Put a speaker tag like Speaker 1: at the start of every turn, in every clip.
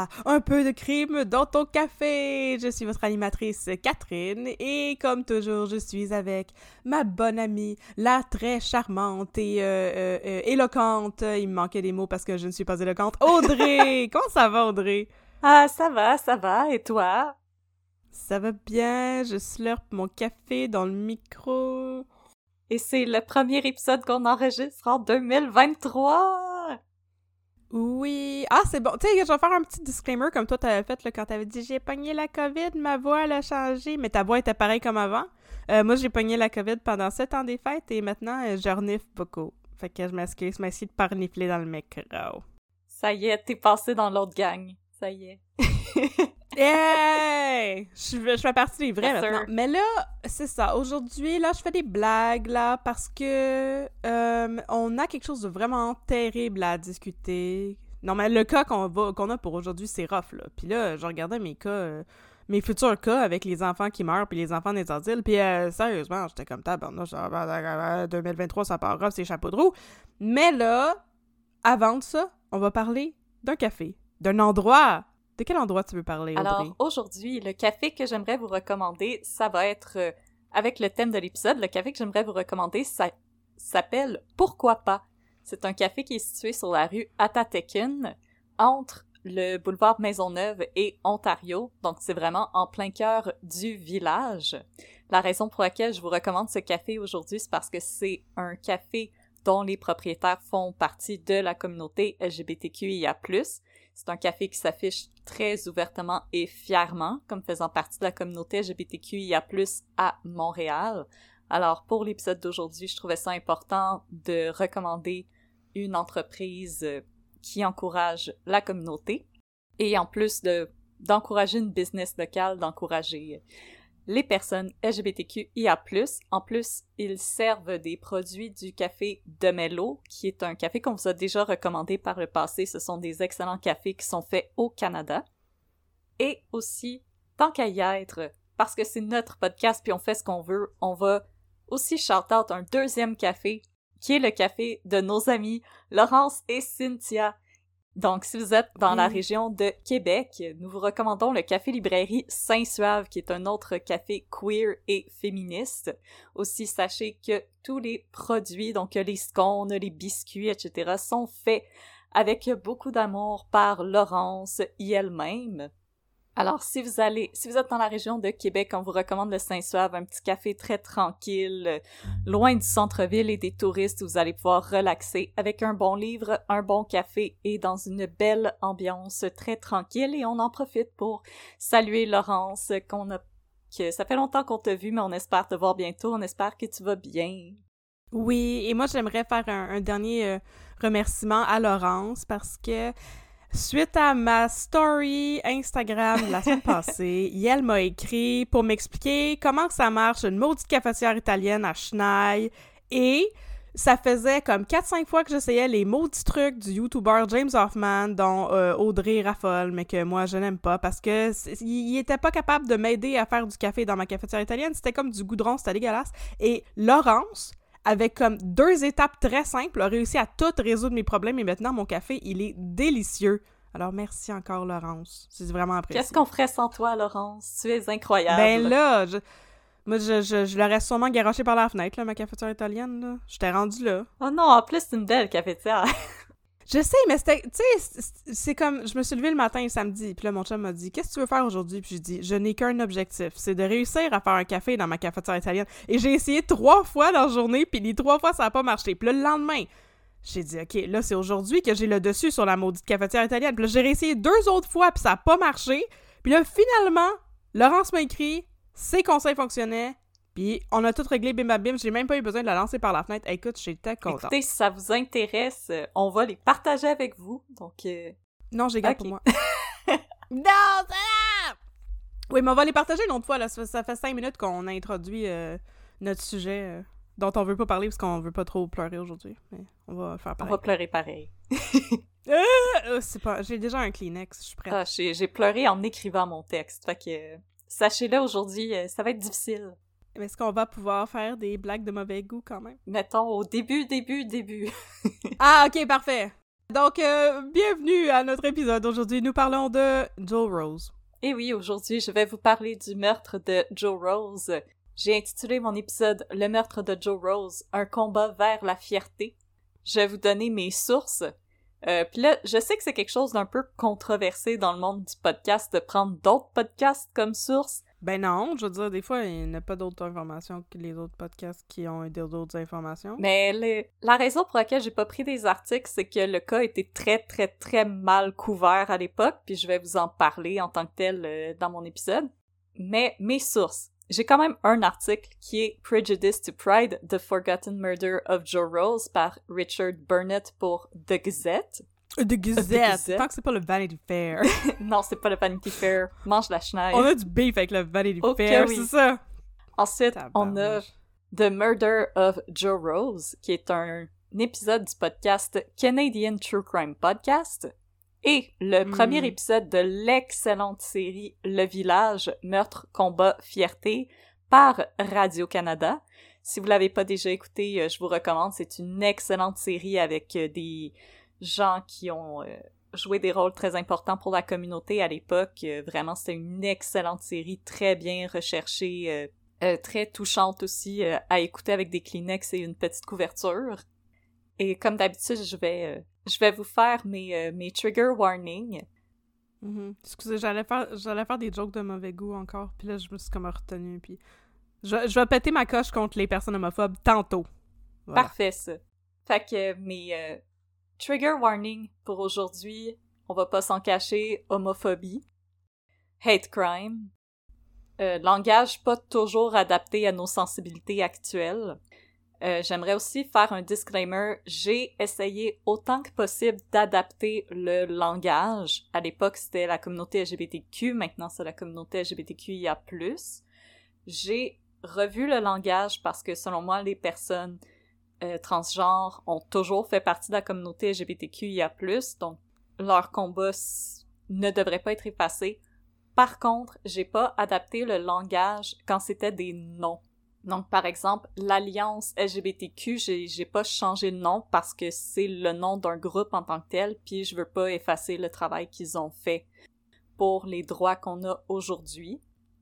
Speaker 1: à Un peu de crime dans ton café. Je suis votre animatrice Catherine et comme toujours, je suis avec ma bonne amie, la très charmante et euh, euh, euh, éloquente. Il me manquait des mots parce que je ne suis pas éloquente. Audrey, comment ça va Audrey?
Speaker 2: Ah, ça va, ça va. Et toi?
Speaker 1: Ça va bien. Je slurpe mon café dans le micro.
Speaker 2: Et c'est le premier épisode qu'on enregistre en 2023.
Speaker 1: Oui. Ah, c'est bon. Tu sais, je vais faire un petit disclaimer comme toi t'avais fait là, quand t'avais dit j'ai pogné la COVID, ma voix elle a changé, mais ta voix était pareille comme avant. Euh, moi, j'ai pogné la COVID pendant sept ans des fêtes et maintenant, euh, je renifle beaucoup. Fait que je m'excuse, merci de pas renifler dans le micro.
Speaker 2: Ça y est, t'es passé dans l'autre gang. Ça y est.
Speaker 1: Hey! Je, je fais partie des vrais maintenant. Mais là, c'est ça. Aujourd'hui, là, je fais des blagues, là, parce que euh, on a quelque chose de vraiment terrible à discuter. Non, mais le cas qu'on a pour aujourd'hui, c'est rough, là. Puis là, je regardais mes cas, euh, mes futurs cas avec les enfants qui meurent, puis les enfants des asiles. Puis euh, sérieusement, j'étais comme tabarnouche, ah, bah, bah, bah, 2023, ça part rough, c'est chapeau de roue. Mais là, avant de ça, on va parler d'un café, d'un endroit. De quel endroit tu veux parler?
Speaker 2: Alors, aujourd'hui, le café que j'aimerais vous recommander, ça va être, euh, avec le thème de l'épisode, le café que j'aimerais vous recommander, ça s'appelle Pourquoi pas? C'est un café qui est situé sur la rue Atateken, entre le boulevard Maisonneuve et Ontario, donc c'est vraiment en plein cœur du village. La raison pour laquelle je vous recommande ce café aujourd'hui, c'est parce que c'est un café dont les propriétaires font partie de la communauté LGBTQIA+. C'est un café qui s'affiche très ouvertement et fièrement comme faisant partie de la communauté LGBTQIA+, à Montréal. Alors, pour l'épisode d'aujourd'hui, je trouvais ça important de recommander une entreprise euh, qui encourage la communauté et en plus de d'encourager une business locale, d'encourager euh, les personnes LGBTQIA+. En plus, ils servent des produits du café de Mello, qui est un café qu'on vous a déjà recommandé par le passé. Ce sont des excellents cafés qui sont faits au Canada. Et aussi, tant qu'à y être, parce que c'est notre podcast puis on fait ce qu'on veut, on va aussi shout out un deuxième café, qui est le café de nos amis Laurence et Cynthia. Donc, si vous êtes dans la région de Québec, nous vous recommandons le Café Librairie Saint-Suave, qui est un autre café queer et féministe. Aussi, sachez que tous les produits, donc les scones, les biscuits, etc., sont faits avec beaucoup d'amour par Laurence et elle-même. Alors, si vous allez, si vous êtes dans la région de Québec, on vous recommande le Saint-Suave, un petit café très tranquille, loin du centre-ville et des touristes, où vous allez pouvoir relaxer avec un bon livre, un bon café et dans une belle ambiance très tranquille. Et on en profite pour saluer Laurence, qu'on a, que ça fait longtemps qu'on t'a vu, mais on espère te voir bientôt. On espère que tu vas bien.
Speaker 1: Oui, et moi j'aimerais faire un, un dernier euh, remerciement à Laurence parce que suite à ma story Instagram de la semaine passée, elle m'a écrit pour m'expliquer comment ça marche une maudite cafetière italienne à Schneid et ça faisait comme 4-5 fois que j'essayais les maudits trucs du YouTuber James Hoffman, dont euh, Audrey raffole, mais que moi je n'aime pas parce que il était pas capable de m'aider à faire du café dans ma cafetière italienne. C'était comme du goudron, c'était dégueulasse. Et Laurence, avec comme deux étapes très simples, a réussi à tout résoudre mes problèmes et maintenant mon café, il est délicieux. Alors merci encore Laurence, c'est vraiment apprécié.
Speaker 2: Qu'est-ce qu'on ferait sans toi, Laurence? Tu es incroyable.
Speaker 1: Ben là, je... moi je, je, je l'aurais sûrement garoché par la fenêtre, là, ma cafetière italienne. Là. J'étais rendu là.
Speaker 2: Oh non, en plus, c'est une belle cafetière.
Speaker 1: Je sais, mais c'était, tu sais, c'est- comme, je me suis levée le matin samedi, puis là, mon chum m'a dit, qu'est-ce que tu veux faire aujourd'hui? Puis j'ai dit, je n'ai qu'un objectif, c'est de réussir à faire un café dans ma cafetière italienne. Et j'ai essayé trois fois dans la journée, puis les trois fois, ça n'a pas marché. Puis là, le lendemain, j'ai dit, OK, là, c'est aujourd'hui que j'ai le dessus sur la maudite cafetière italienne. Puis là, j'ai réessayé deux autres fois, puis ça n'a pas marché. Puis là, finalement, Laurence m'a écrit, ses conseils fonctionnaient, puis on a tout réglé bim bam bim. J'ai même pas eu besoin de la lancer par la fenêtre. Écoute, j'étais contente.
Speaker 2: Écoutez, si ça vous intéresse, euh, on va les partager avec vous. Donc, euh,
Speaker 1: Non, j'ai gardé pour moi. non, ça! Oui, mais on va les partager une autre fois. Là. Ça, ça fait cinq minutes qu'on a introduit euh, notre sujet euh, dont on veut pas parler parce qu'on veut pas trop pleurer aujourd'hui. Mais on va faire
Speaker 2: on
Speaker 1: pareil.
Speaker 2: va pleurer pareil.
Speaker 1: C'est pas... J'ai déjà un Kleenex, je suis prête.
Speaker 2: Ah, j'ai pleuré en écrivant mon texte. Fait que, sachez-le, aujourd'hui, ça va être difficile.
Speaker 1: Est-ce qu'on va pouvoir faire des blagues de mauvais goût quand même?
Speaker 2: Mettons, au début, début, début.
Speaker 1: Ah, ok, parfait. Donc, euh, bienvenue à notre épisode. Aujourd'hui, nous parlons de Joe Rose.
Speaker 2: Et oui, aujourd'hui, je vais vous parler du meurtre de Joe Rose. J'ai intitulé mon épisode Le meurtre de Joe Rose, un combat vers la fierté. Je vais vous donner mes sources. Euh, Puis là, je sais que c'est quelque chose d'un peu controversé dans le monde du podcast de prendre d'autres podcasts comme source,
Speaker 1: Ben non, je veux dire, des fois, il n'y a pas d'autres informations que les autres podcasts qui ont d'autres informations.
Speaker 2: Mais la raison pour laquelle j'ai pas pris des articles, c'est que le cas était très, très, très mal couvert à l'époque, puis je vais vous en parler en tant que tel euh, dans mon épisode. Mais mes sources. J'ai quand même un article qui est Prejudice to Pride, The Forgotten Murder of Joe Rose par Richard Burnett pour The Gazette.
Speaker 1: De Gazette. Tant que c'est pas le Vanity Fair.
Speaker 2: non, c'est pas le Vanity Fair. Mange la chenille.
Speaker 1: on a du beef avec le Vanity
Speaker 2: Ok,
Speaker 1: Fair,
Speaker 2: oui.
Speaker 1: c'est ça.
Speaker 2: Ensuite, on a. The Murder of Joe Rose, qui est un, épisode du podcast Canadian True Crime Podcast, et le
Speaker 1: Mm.
Speaker 2: premier épisode de l'excellente série Le Village, Meurtre, Combat, Fierté par Radio-Canada. Si vous l'avez pas déjà écouté, euh, je vous recommande. C'est une excellente série avec euh, des gens qui ont euh, joué des rôles très importants pour la communauté à l'époque. Euh, Vraiment, c'était une excellente série, très bien recherchée, euh, très touchante aussi à écouter avec des Kleenex et une petite couverture. Et comme d'habitude, je vais je vais vous faire mes mes trigger warnings.
Speaker 1: Mhm. Excusez, j'allais faire, j'allais faire des jokes de mauvais goût encore, puis là, je me suis comme retenue, puis... Je, je vais péter ma coche contre les personnes homophobes tantôt. Voilà.
Speaker 2: Parfait ça. Fait que mes trigger warnings pour aujourd'hui, on va pas s'en cacher, homophobie, hate crime, euh, langage pas toujours adapté à nos sensibilités actuelles. Euh, J'aimerais aussi faire un disclaimer. J'ai essayé autant que possible d'adapter le langage. À l'époque, c'était la communauté LGBTQ. Maintenant, c'est la communauté LGBTQIA+. J'ai revu le langage parce que, selon moi, les personnes euh, transgenres ont toujours fait partie de la communauté LGBTQIA+, donc leur combat ne devrait pas être effacé. Par contre, j'ai pas adapté le langage quand c'était des noms. Donc, par exemple, l'Alliance LGBTQ, j'ai pas changé de nom parce que c'est le nom d'un groupe en tant que tel, puis je veux pas effacer le travail qu'ils ont fait pour les droits qu'on a aujourd'hui.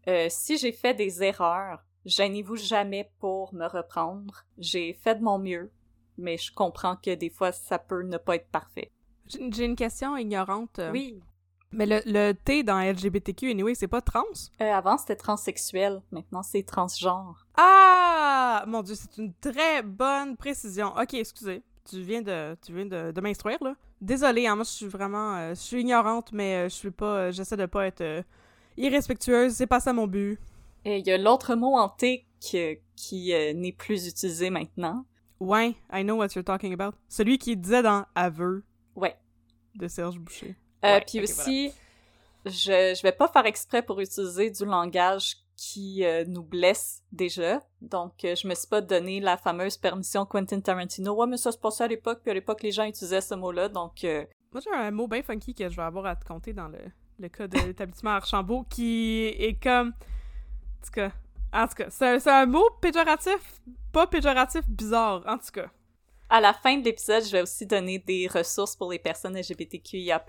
Speaker 2: Euh, si j'ai fait des erreurs, gênez-vous jamais pour me reprendre. J'ai fait de mon mieux, mais je comprends que des fois, ça peut ne pas être parfait.
Speaker 1: J'ai une question ignorante.
Speaker 2: Oui.
Speaker 1: Mais le, le T dans LGBTQ, anyway, c'est pas trans?
Speaker 2: Euh, avant, c'était transsexuel. Maintenant, c'est transgenre.
Speaker 1: Ah! Mon dieu, c'est une très bonne précision. Ok, excusez. Tu viens de, tu viens de, de m'instruire, là. Désolée, hein, moi, je suis vraiment... euh, je suis ignorante, mais euh, je suis pas... euh, J'essaie de pas être irrespectueuse. C'est pas ça mon but.
Speaker 2: Et il y a l'autre mot en T que- qui euh, n'est plus utilisé maintenant.
Speaker 1: Ouais, I know what you're talking about. Celui qui disait dans Aveu
Speaker 2: Ouais.
Speaker 1: de Serge Boucher.
Speaker 2: Euh,
Speaker 1: Ouais,
Speaker 2: puis aussi, je, je vais pas faire exprès pour utiliser du langage qui euh, nous blesse déjà. Donc, euh, je me suis pas donné la fameuse permission Quentin Tarantino. Ouais, mais ça se passait à l'époque, puis à l'époque, les gens utilisaient ce mot-là, donc... euh,
Speaker 1: Moi, j'ai un mot bien funky que je vais avoir à te compter dans le, le cas de l'établissement Archambault qui est comme. En tout cas. C'est un, un mot péjoratif, pas péjoratif, bizarre, en tout cas.
Speaker 2: À la fin de l'épisode, je vais aussi donner des ressources pour les personnes LGBTQIA+.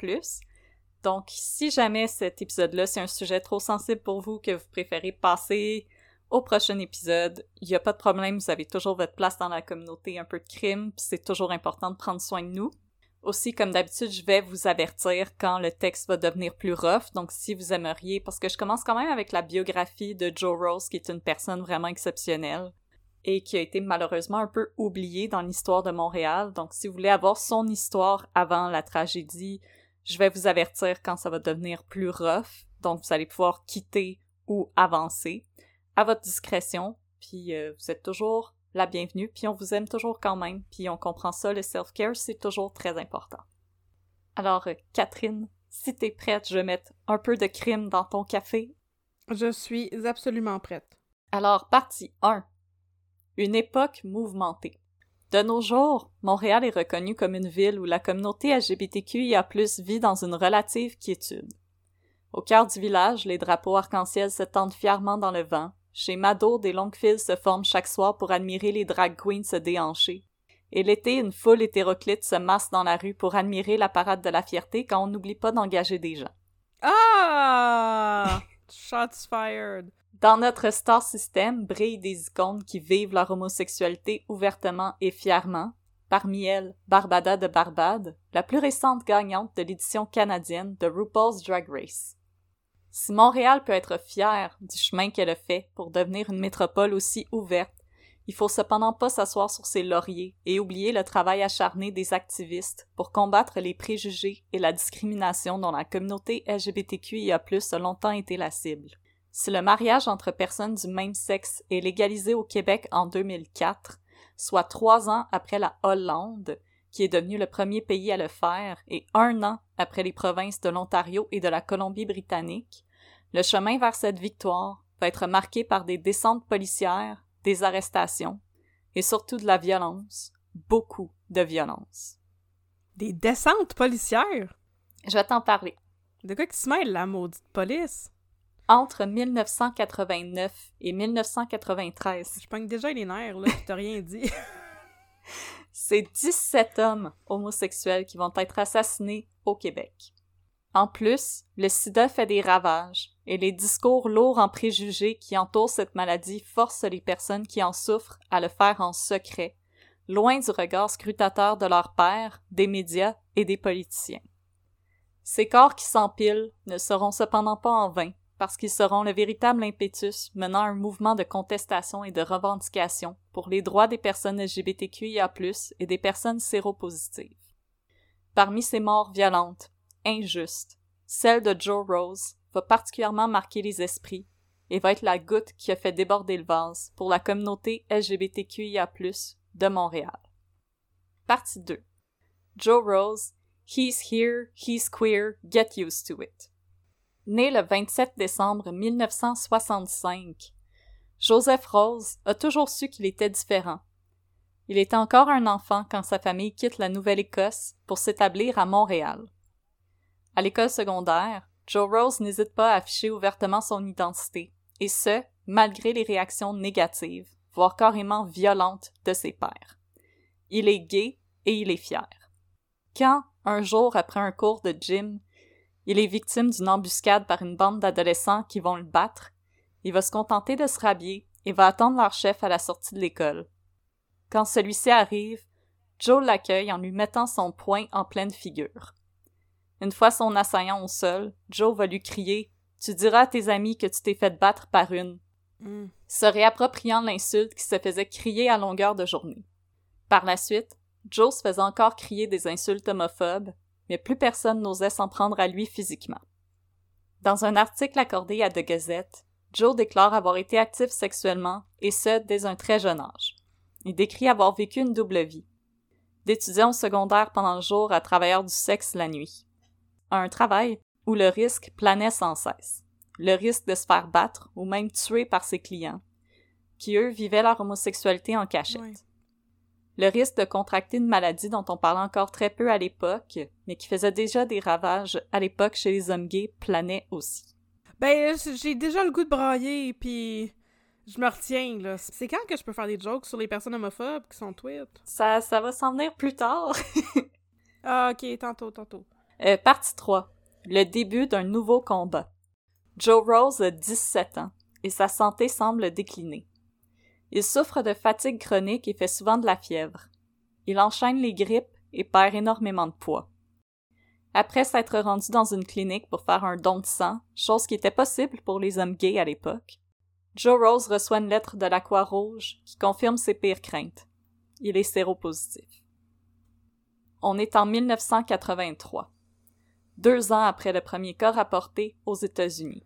Speaker 2: Donc, si jamais cet épisode-là, c'est un sujet trop sensible pour vous, que vous préférez passer au prochain épisode, il n'y a pas de problème, vous avez toujours votre place dans la communauté, un peu de crime, puis c'est toujours important de prendre soin de nous. Aussi, comme d'habitude, je vais vous avertir quand le texte va devenir plus rough, donc si vous aimeriez, parce que je commence quand même avec la biographie de Joe Rose, qui est une personne vraiment exceptionnelle et qui a été malheureusement un peu oublié dans l'histoire de Montréal. Donc, si vous voulez avoir son histoire avant la tragédie, je vais vous avertir quand ça va devenir plus rough. Donc, vous allez pouvoir quitter ou avancer à votre discrétion. Puis, euh, vous êtes toujours la bienvenue. Puis, on vous aime toujours quand même. Puis, on comprend ça. Le self-care, c'est toujours très important. Alors, euh, Catherine, si t'es prête, je vais mettre un peu de crime dans ton café.
Speaker 1: Je suis absolument prête.
Speaker 2: Alors, partie 1. Une époque mouvementée. De nos jours, Montréal est reconnue comme une ville où la communauté LGBTQIA+ vit dans une relative quiétude. Au cœur du village, les drapeaux arc-en-ciel se tendent fièrement dans le vent. Chez Mado, des longues files se forment chaque soir pour admirer les drag queens se déhancher. Et l'été, une foule hétéroclite se masse dans la rue pour admirer la parade de la fierté quand on n'oublie pas d'engager des gens.
Speaker 1: Ah! Shots fired.
Speaker 2: Dans notre star system brillent des icônes qui vivent leur homosexualité ouvertement et fièrement. Parmi elles, Barbada de Barbade, la plus récente gagnante de l'édition canadienne de RuPaul's Drag Race. Si Montréal peut être fier du chemin qu'elle a fait pour devenir une métropole aussi ouverte, il faut cependant pas s'asseoir sur ses lauriers et oublier le travail acharné des activistes pour combattre les préjugés et la discrimination dont la communauté LGBTQIA+ a longtemps été la cible. Si le mariage entre personnes du même sexe est légalisé au Québec en 2004, soit trois ans après la Hollande, qui est devenu le premier pays à le faire, et un an après les provinces de l'Ontario et de la Colombie-Britannique, le chemin vers cette victoire va être marqué par des descentes policières, des arrestations et surtout de la violence, beaucoup de violence.
Speaker 1: Des descentes policières?
Speaker 2: Je vais t'en parler.
Speaker 1: De quoi qui se mêle la maudite police?
Speaker 2: Entre 1989 et 1993.
Speaker 1: Je pogne déjà les nerfs, là, tu t'as rien dit.
Speaker 2: C'est 17 hommes homosexuels qui vont être assassinés au Québec. En plus, le sida fait des ravages, et les discours lourds en préjugés qui entourent cette maladie forcent les personnes qui en souffrent à le faire en secret, loin du regard scrutateur de leurs pères, des médias et des politiciens. Ces corps qui s'empilent ne seront cependant pas en vain, parce qu'ils seront le véritable impétus menant un mouvement de contestation et de revendication pour les droits des personnes LGBTQIA+, et des personnes séropositives. Parmi ces morts violentes, injuste, celle de Joe Rose, va particulièrement marquer les esprits et va être la goutte qui a fait déborder le vase pour la communauté LGBTQIA+, de Montréal. Partie 2. Joe Rose, He's here, he's queer, get used to it. Né le 27 décembre 1965, Joseph Rose a toujours su qu'il était différent. Il était encore un enfant quand sa famille quitte la Nouvelle-Écosse pour s'établir à Montréal. À l'école secondaire, Joe Rose n'hésite pas à afficher ouvertement son identité, et ce, malgré les réactions négatives, voire carrément violentes de ses pairs. Il est gay et il est fier. Quand, un jour après un cours de gym, il est victime d'une embuscade par une bande d'adolescents qui vont le battre, il va se contenter de se rhabiller et va attendre leur chef à la sortie de l'école. Quand celui-ci arrive, Joe l'accueille en lui mettant son poing en pleine figure. Une fois son assaillant au sol, Joe va lui crier Tu diras à tes amis que tu t'es fait battre par une.
Speaker 1: Mm.
Speaker 2: Se réappropriant l'insulte qui se faisait crier à longueur de journée. Par la suite, Joe se faisait encore crier des insultes homophobes, mais plus personne n'osait s'en prendre à lui physiquement. Dans un article accordé à The Gazette, Joe déclare avoir été actif sexuellement, et ce, dès un très jeune âge. Il décrit avoir vécu une double vie. D'étudiant secondaire pendant le jour à travailleur du sexe la nuit un travail où le risque planait sans cesse. Le risque de se faire battre ou même tuer par ses clients, qui eux vivaient leur homosexualité en cachette. Le risque de contracter une maladie dont on parlait encore très peu à l'époque, mais qui faisait déjà des ravages à l'époque chez les hommes gays, planait aussi.
Speaker 1: Ben, j'ai déjà le goût de brailler, puis je me retiens, là. C'est quand que je peux faire des jokes sur les personnes homophobes qui sont tweet?
Speaker 2: Ça, ça va s'en venir plus tard.
Speaker 1: Ah, ok, tantôt, tantôt.
Speaker 2: Euh, partie 3. Le début d'un nouveau combat. Joe Rose a 17 ans et sa santé semble décliner. Il souffre de fatigue chronique et fait souvent de la fièvre. Il enchaîne les grippes et perd énormément de poids. Après s'être rendu dans une clinique pour faire un don de sang, chose qui était possible pour les hommes gays à l'époque, Joe Rose reçoit une lettre de la Croix-Rouge qui confirme ses pires craintes. Il est séropositif. On est en 1983 deux ans après le premier cas rapporté aux États-Unis.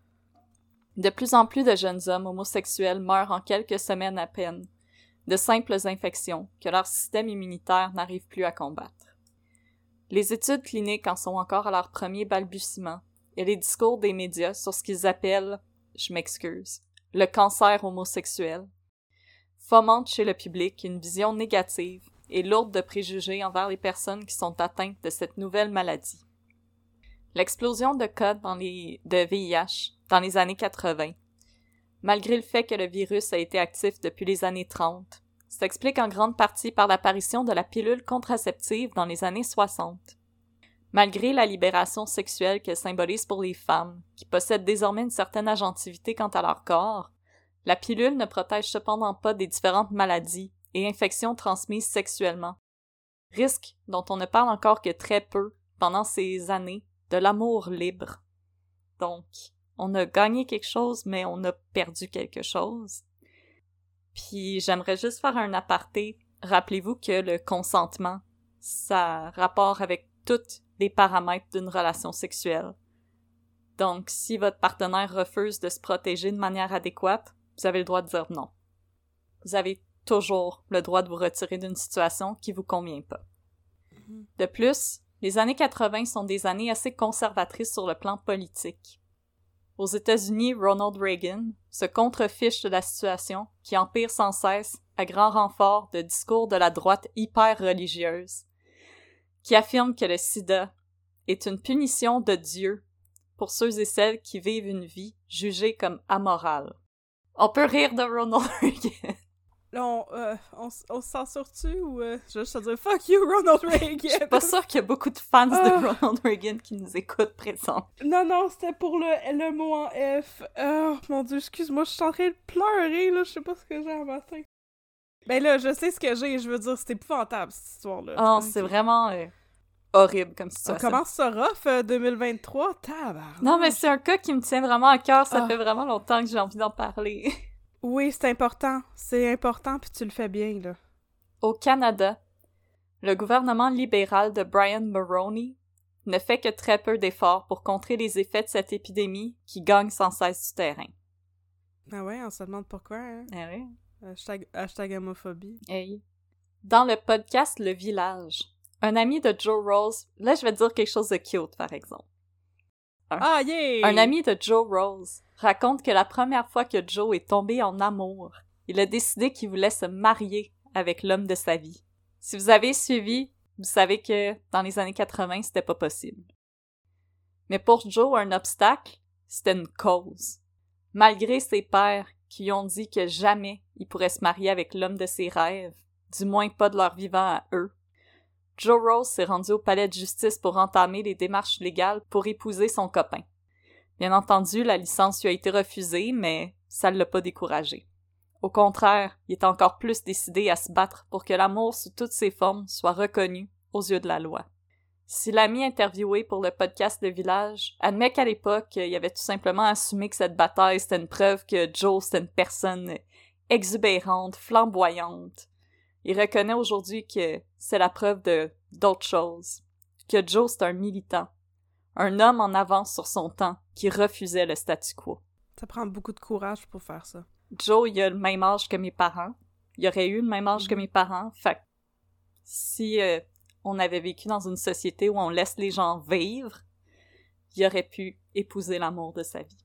Speaker 2: De plus en plus de jeunes hommes homosexuels meurent en quelques semaines à peine de simples infections que leur système immunitaire n'arrive plus à combattre. Les études cliniques en sont encore à leur premier balbutiement et les discours des médias sur ce qu'ils appellent, je m'excuse, le cancer homosexuel, fomentent chez le public une vision négative et lourde de préjugés envers les personnes qui sont atteintes de cette nouvelle maladie. L'explosion de cas dans les, de VIH dans les années 80, malgré le fait que le virus a été actif depuis les années 30, s'explique en grande partie par l'apparition de la pilule contraceptive dans les années 60. Malgré la libération sexuelle qu'elle symbolise pour les femmes, qui possèdent désormais une certaine agentivité quant à leur corps, la pilule ne protège cependant pas des différentes maladies et infections transmises sexuellement. Risque dont on ne parle encore que très peu pendant ces années de l'amour libre. Donc, on a gagné quelque chose, mais on a perdu quelque chose. Puis j'aimerais juste faire un aparté. Rappelez-vous que le consentement, ça rapport avec tous les paramètres d'une relation sexuelle. Donc, si votre partenaire refuse de se protéger de manière adéquate, vous avez le droit de dire non. Vous avez toujours le droit de vous retirer d'une situation qui vous convient pas. Mm-hmm. De plus, les années 80 sont des années assez conservatrices sur le plan politique. Aux États-Unis, Ronald Reagan se contrefiche de la situation qui empire sans cesse à grand renfort de discours de la droite hyper religieuse, qui affirme que le sida est une punition de Dieu pour ceux et celles qui vivent une vie jugée comme amorale. On peut rire de Ronald Reagan.
Speaker 1: Là, euh, on, on, s'en sort-tu ou euh, je vais juste te dire fuck you, Ronald Reagan? Je
Speaker 2: suis pas sûre qu'il y a beaucoup de fans de ah. Ronald Reagan qui nous écoutent présent.
Speaker 1: Non, non, c'était pour le, le mot en F. Oh mon dieu, excuse-moi, je suis en train de pleurer, là, je sais pas ce que j'ai à matin. Ben là, je sais ce que j'ai, je veux dire, c'est épouvantable cette histoire-là.
Speaker 2: Oh, c'est vraiment euh, horrible comme situation.
Speaker 1: On commence ça rough, 2023, tabarnak.
Speaker 2: Non, mais c'est un cas qui me tient vraiment à cœur, ça ah. fait vraiment longtemps que j'ai envie d'en parler.
Speaker 1: Oui, c'est important. C'est important, puis tu le fais bien, là.
Speaker 2: Au Canada, le gouvernement libéral de Brian Mulroney ne fait que très peu d'efforts pour contrer les effets de cette épidémie qui gagne sans cesse du terrain.
Speaker 1: Ah ouais, on se demande pourquoi, hein?
Speaker 2: Ah ouais.
Speaker 1: Hashtag, hashtag homophobie.
Speaker 2: Hey. Dans le podcast Le Village, un ami de Joe Rose, là je vais te dire quelque chose de cute par exemple.
Speaker 1: Ah yeah!
Speaker 2: Un ami de Joe Rose raconte que la première fois que Joe est tombé en amour, il a décidé qu'il voulait se marier avec l'homme de sa vie. Si vous avez suivi, vous savez que dans les années 80, c'était pas possible. Mais pour Joe, un obstacle, c'était une cause. Malgré ses pères qui ont dit que jamais il pourrait se marier avec l'homme de ses rêves, du moins pas de leur vivant à eux, Joe Rose s'est rendu au palais de justice pour entamer les démarches légales pour épouser son copain. Bien entendu, la licence lui a été refusée, mais ça ne l'a pas découragé. Au contraire, il est encore plus décidé à se battre pour que l'amour sous toutes ses formes soit reconnu aux yeux de la loi. Si l'ami interviewé pour le podcast de village admet qu'à l'époque, il avait tout simplement assumé que cette bataille c'était une preuve que Joe c'était une personne exubérante, flamboyante, il reconnaît aujourd'hui que c'est la preuve de d'autres choses, que Joe c'est un militant, un homme en avance sur son temps qui refusait le statu quo.
Speaker 1: Ça prend beaucoup de courage pour faire ça.
Speaker 2: Joe, il a le même âge que mes parents. Il aurait eu le même âge que mhm. mes parents. Fait si euh, on avait vécu dans une société où on laisse les gens vivre, il aurait pu épouser l'amour de sa vie.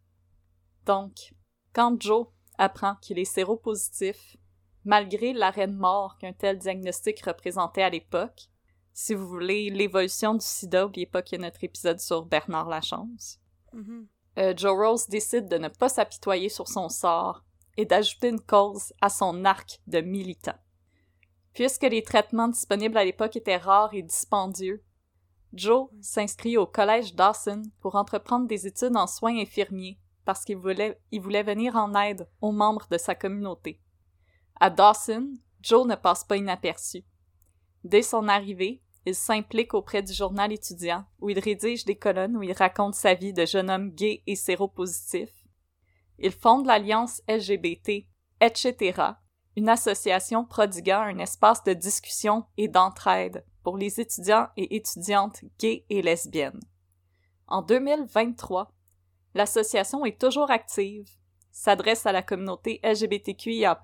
Speaker 2: Donc, quand Joe apprend qu'il est séropositif, malgré l'arrêt de mort qu'un tel diagnostic représentait à l'époque, si vous voulez l'évolution du sida, n'oubliez pas qu'il y a notre épisode sur Bernard Lachance. Mm-hmm. Euh, Joe Rose décide de ne pas s'apitoyer sur son sort et d'ajouter une cause à son arc de militant. Puisque les traitements disponibles à l'époque étaient rares et dispendieux, Joe s'inscrit au collège Dawson pour entreprendre des études en soins infirmiers parce qu'il voulait, il voulait venir en aide aux membres de sa communauté. À Dawson, Joe ne passe pas inaperçu. Dès son arrivée, il s'implique auprès du journal étudiant, où il rédige des colonnes où il raconte sa vie de jeune homme gay et séropositif. Il fonde l'Alliance LGBT, etc., une association prodiguant un espace de discussion et d'entraide pour les étudiants et étudiantes gays et lesbiennes. En 2023, l'association est toujours active, s'adresse à la communauté LGBTQIA+,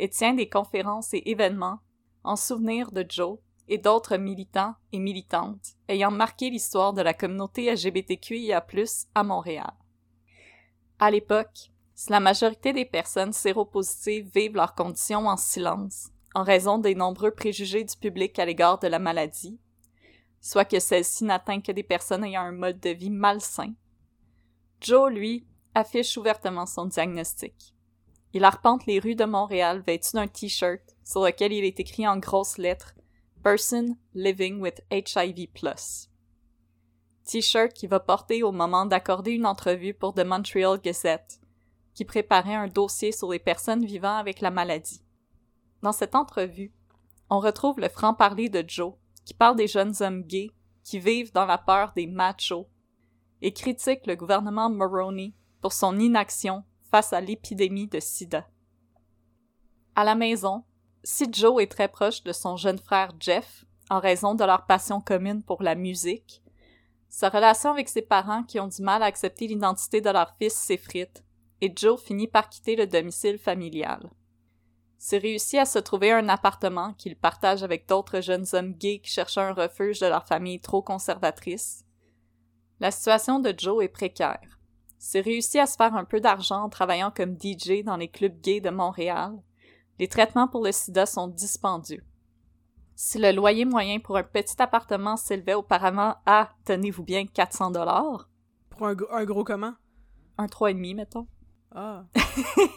Speaker 2: et tient des conférences et événements en souvenir de Joe et d'autres militants et militantes ayant marqué l'histoire de la communauté LGBTQIA+, à Montréal. À l'époque, si la majorité des personnes séropositives vivent leurs conditions en silence, en raison des nombreux préjugés du public à l'égard de la maladie, soit que celle-ci n'atteint que des personnes ayant un mode de vie malsain, Joe, lui, affiche ouvertement son diagnostic. Il arpente les rues de Montréal vêtu d'un t-shirt sur lequel il est écrit en grosses lettres Person living with HIV+. T-shirt qu'il va porter au moment d'accorder une entrevue pour The Montreal Gazette, qui préparait un dossier sur les personnes vivant avec la maladie. Dans cette entrevue, on retrouve le franc-parler de Joe, qui parle des jeunes hommes gays qui vivent dans la peur des machos et critique le gouvernement Moroni pour son inaction face à l'épidémie de sida. À la maison, si Joe est très proche de son jeune frère Jeff, en raison de leur passion commune pour la musique, sa relation avec ses parents qui ont du mal à accepter l'identité de leur fils s'effrite, et Joe finit par quitter le domicile familial. C'est réussi à se trouver un appartement qu'il partage avec d'autres jeunes hommes gays qui cherchent un refuge de leur famille trop conservatrice. La situation de Joe est précaire. C'est réussi à se faire un peu d'argent en travaillant comme DJ dans les clubs gays de Montréal. Les traitements pour le sida sont dispendieux. Si le loyer moyen pour un petit appartement s'élevait auparavant à, tenez-vous bien, 400 dollars.
Speaker 1: Pour un, un, gros comment?
Speaker 2: Un 3,5, mettons.
Speaker 1: Ah,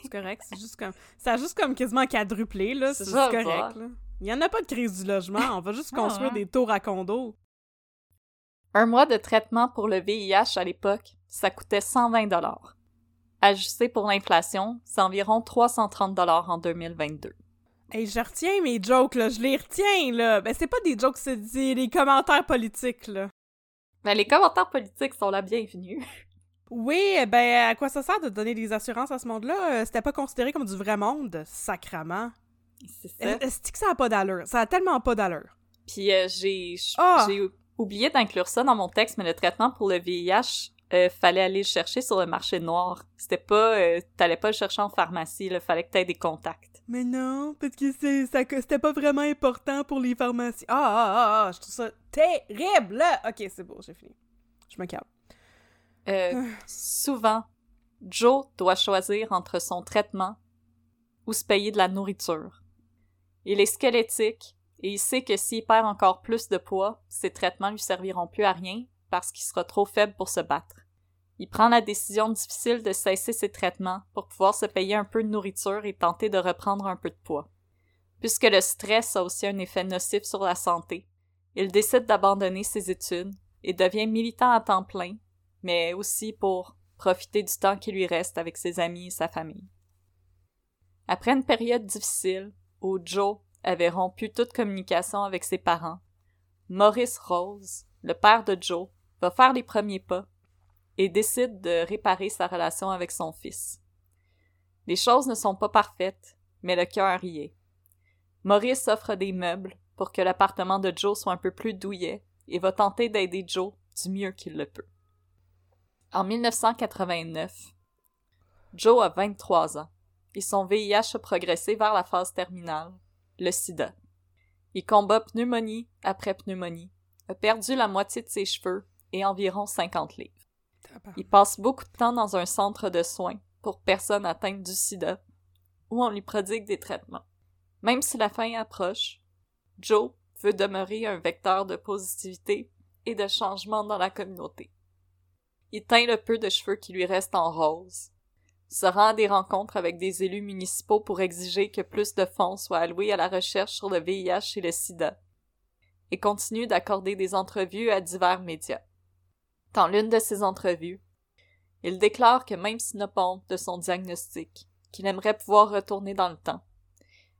Speaker 1: c'est correct. C'est juste comme... Ça a juste comme quasiment quadruplé, là. C'est correct, là. Il n'y en a pas de crise du logement. On va juste ah, construire des tours à condos.
Speaker 2: Un mois de traitement pour le VIH à l'époque, ça coûtait 120 dollars. Ajusté pour l'inflation, c'est environ 330 dollars en 2022.
Speaker 1: Hey, je retiens mes jokes, là. Je les retiens, là. Ben, c'est pas des jokes, c'est des commentaires politiques, là.
Speaker 2: Ben, les commentaires politiques sont la bienvenue.
Speaker 1: Oui, ben, à quoi ça sert de donner des assurances à ce monde-là? Euh, c'était pas considéré comme du vrai monde, sacrament. C'est ça. Est-ce que ça a pas d'allure? Ça a tellement pas d'allure.
Speaker 2: Puis euh, j'ai ah! j'ai oublié d'inclure ça dans mon texte, mais le traitement pour le VIH, euh, fallait aller le chercher sur le marché noir. C'était pas... T'allais pas le chercher en pharmacie, il fallait que t'aies des contacts.
Speaker 1: Mais non, parce que c'était pas vraiment important pour les pharmacies. Ah, ah, ah, ah, je trouve ça terrible! Ok, c'est bon, j'ai fini. Je me calme.
Speaker 2: Euh, souvent, Joe doit choisir entre son traitement ou se payer de la nourriture. Il est squelettique et il sait que s'il perd encore plus de poids, ses traitements lui serviront plus à rien parce qu'il sera trop faible pour se battre. Il prend la décision difficile de cesser ses traitements pour pouvoir se payer un peu de nourriture et tenter de reprendre un peu de poids. Puisque le stress a aussi un effet nocif sur la santé, il décide d'abandonner ses études et devient militant à temps plein mais aussi pour profiter du temps qui lui reste avec ses amis et sa famille. Après une période difficile où Joe avait rompu toute communication avec ses parents, Maurice Rose, le père de Joe, va faire les premiers pas et décide de réparer sa relation avec son fils. Les choses ne sont pas parfaites, mais le cœur y est. Maurice offre des meubles pour que l'appartement de Joe soit un peu plus douillet et va tenter d'aider Joe du mieux qu'il le peut. En 1989, Joe a 23 ans et son VIH a progressé vers la phase terminale, le sida. Il combat pneumonie après pneumonie, a perdu la moitié de ses cheveux et environ 50 livres. Il passe beaucoup de temps dans un centre de soins pour personnes atteintes du sida, où on lui prodigue des traitements. Même si la fin approche, Joe veut demeurer un vecteur de positivité et de changement dans la communauté. Il teint le peu de cheveux qui lui restent en rose, se rend à des rencontres avec des élus municipaux pour exiger que plus de fonds soient alloués à la recherche sur le VIH et le sida, et continue d'accorder des entrevues à divers médias. Dans l'une de ces entrevues, il déclare que même s'il n'a pas honte de son diagnostic, qu'il aimerait pouvoir retourner dans le temps,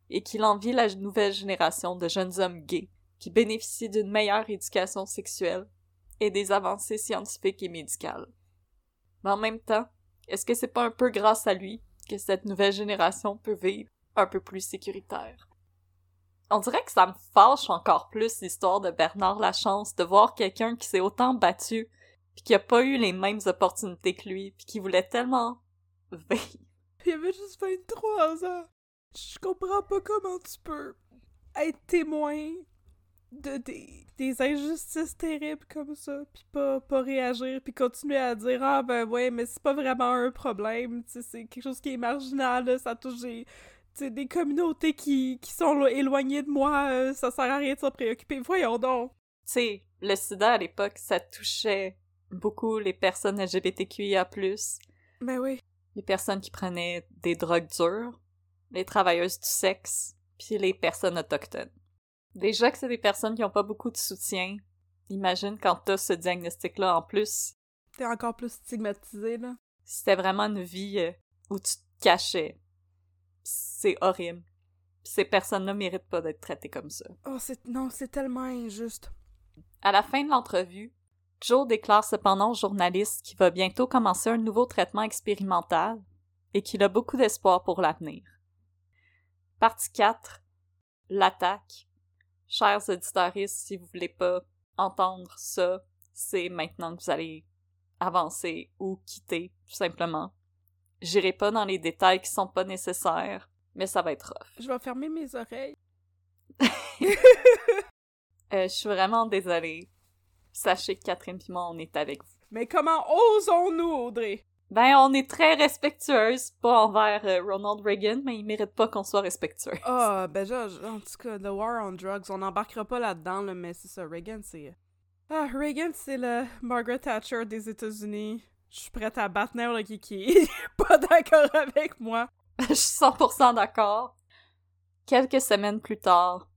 Speaker 2: et qu'il envie la nouvelle génération de jeunes hommes gays qui bénéficient d'une meilleure éducation sexuelle et des avancées scientifiques et médicales. Mais en même temps, est-ce que c'est pas un peu grâce à lui que cette nouvelle génération peut vivre un peu plus sécuritaire? On dirait que ça me fâche encore plus l'histoire de Bernard Lachance de voir quelqu'un qui s'est autant battu puis qui a pas eu les mêmes opportunités que lui puis qui voulait tellement vivre.
Speaker 1: Il avait juste 23 ans. Je comprends pas comment tu peux être témoin de des, injustices terribles comme ça, puis pas, pas réagir, puis continuer à dire « Ah ben ouais, mais c'est pas vraiment un problème, c'est quelque chose qui est marginal, ça touche des, des communautés qui, qui sont éloignées de moi, euh, ça sert à rien de s'en préoccuper, voyons donc! »
Speaker 2: Tu sais, le sida à l'époque, ça touchait beaucoup les personnes LGBTQIA+.
Speaker 1: Ben oui.
Speaker 2: les personnes qui prenaient des drogues dures, les travailleuses du sexe, puis les personnes autochtones. Déjà que c'est des personnes qui ont pas beaucoup de soutien, imagine quand t'as ce diagnostic-là en plus.
Speaker 1: T'es encore plus stigmatisé, là.
Speaker 2: C'était vraiment une vie euh, où tu te cachais. C'est horrible. Ces personnes-là méritent pas d'être traitées comme ça.
Speaker 1: Oh, c'est... Non, c'est tellement injuste.
Speaker 2: À la fin de l'entrevue, Joe déclare cependant au journaliste qu'il va bientôt commencer un nouveau traitement expérimental et qu'il a beaucoup d'espoir pour l'avenir. Partie 4. L'attaque. Chers auditeurs, si vous voulez pas entendre ça, c'est maintenant que vous allez avancer ou quitter, tout simplement. J'irai pas dans les détails qui sont pas nécessaires, mais ça va être rough.
Speaker 1: Je vais fermer mes oreilles.
Speaker 2: Euh, je suis vraiment désolée. Sachez que Catherine et moi, on est avec vous.
Speaker 1: Mais comment osons-nous, Audrey?
Speaker 2: Ben, on est très respectueuse, pas envers euh, Ronald Reagan, mais il mérite pas qu'on soit respectueux.
Speaker 1: Ah, ben, genre, en tout cas, The War on Drugs, on n'embarquera pas là-dedans, là, mais c'est ça, Reagan, c'est... Ah, Reagan, c'est le Margaret Thatcher des États-Unis. Je suis prête à battre n'importe qui qui est pas d'accord avec moi.
Speaker 2: Je suis 100% d'accord. Quelques semaines plus tard,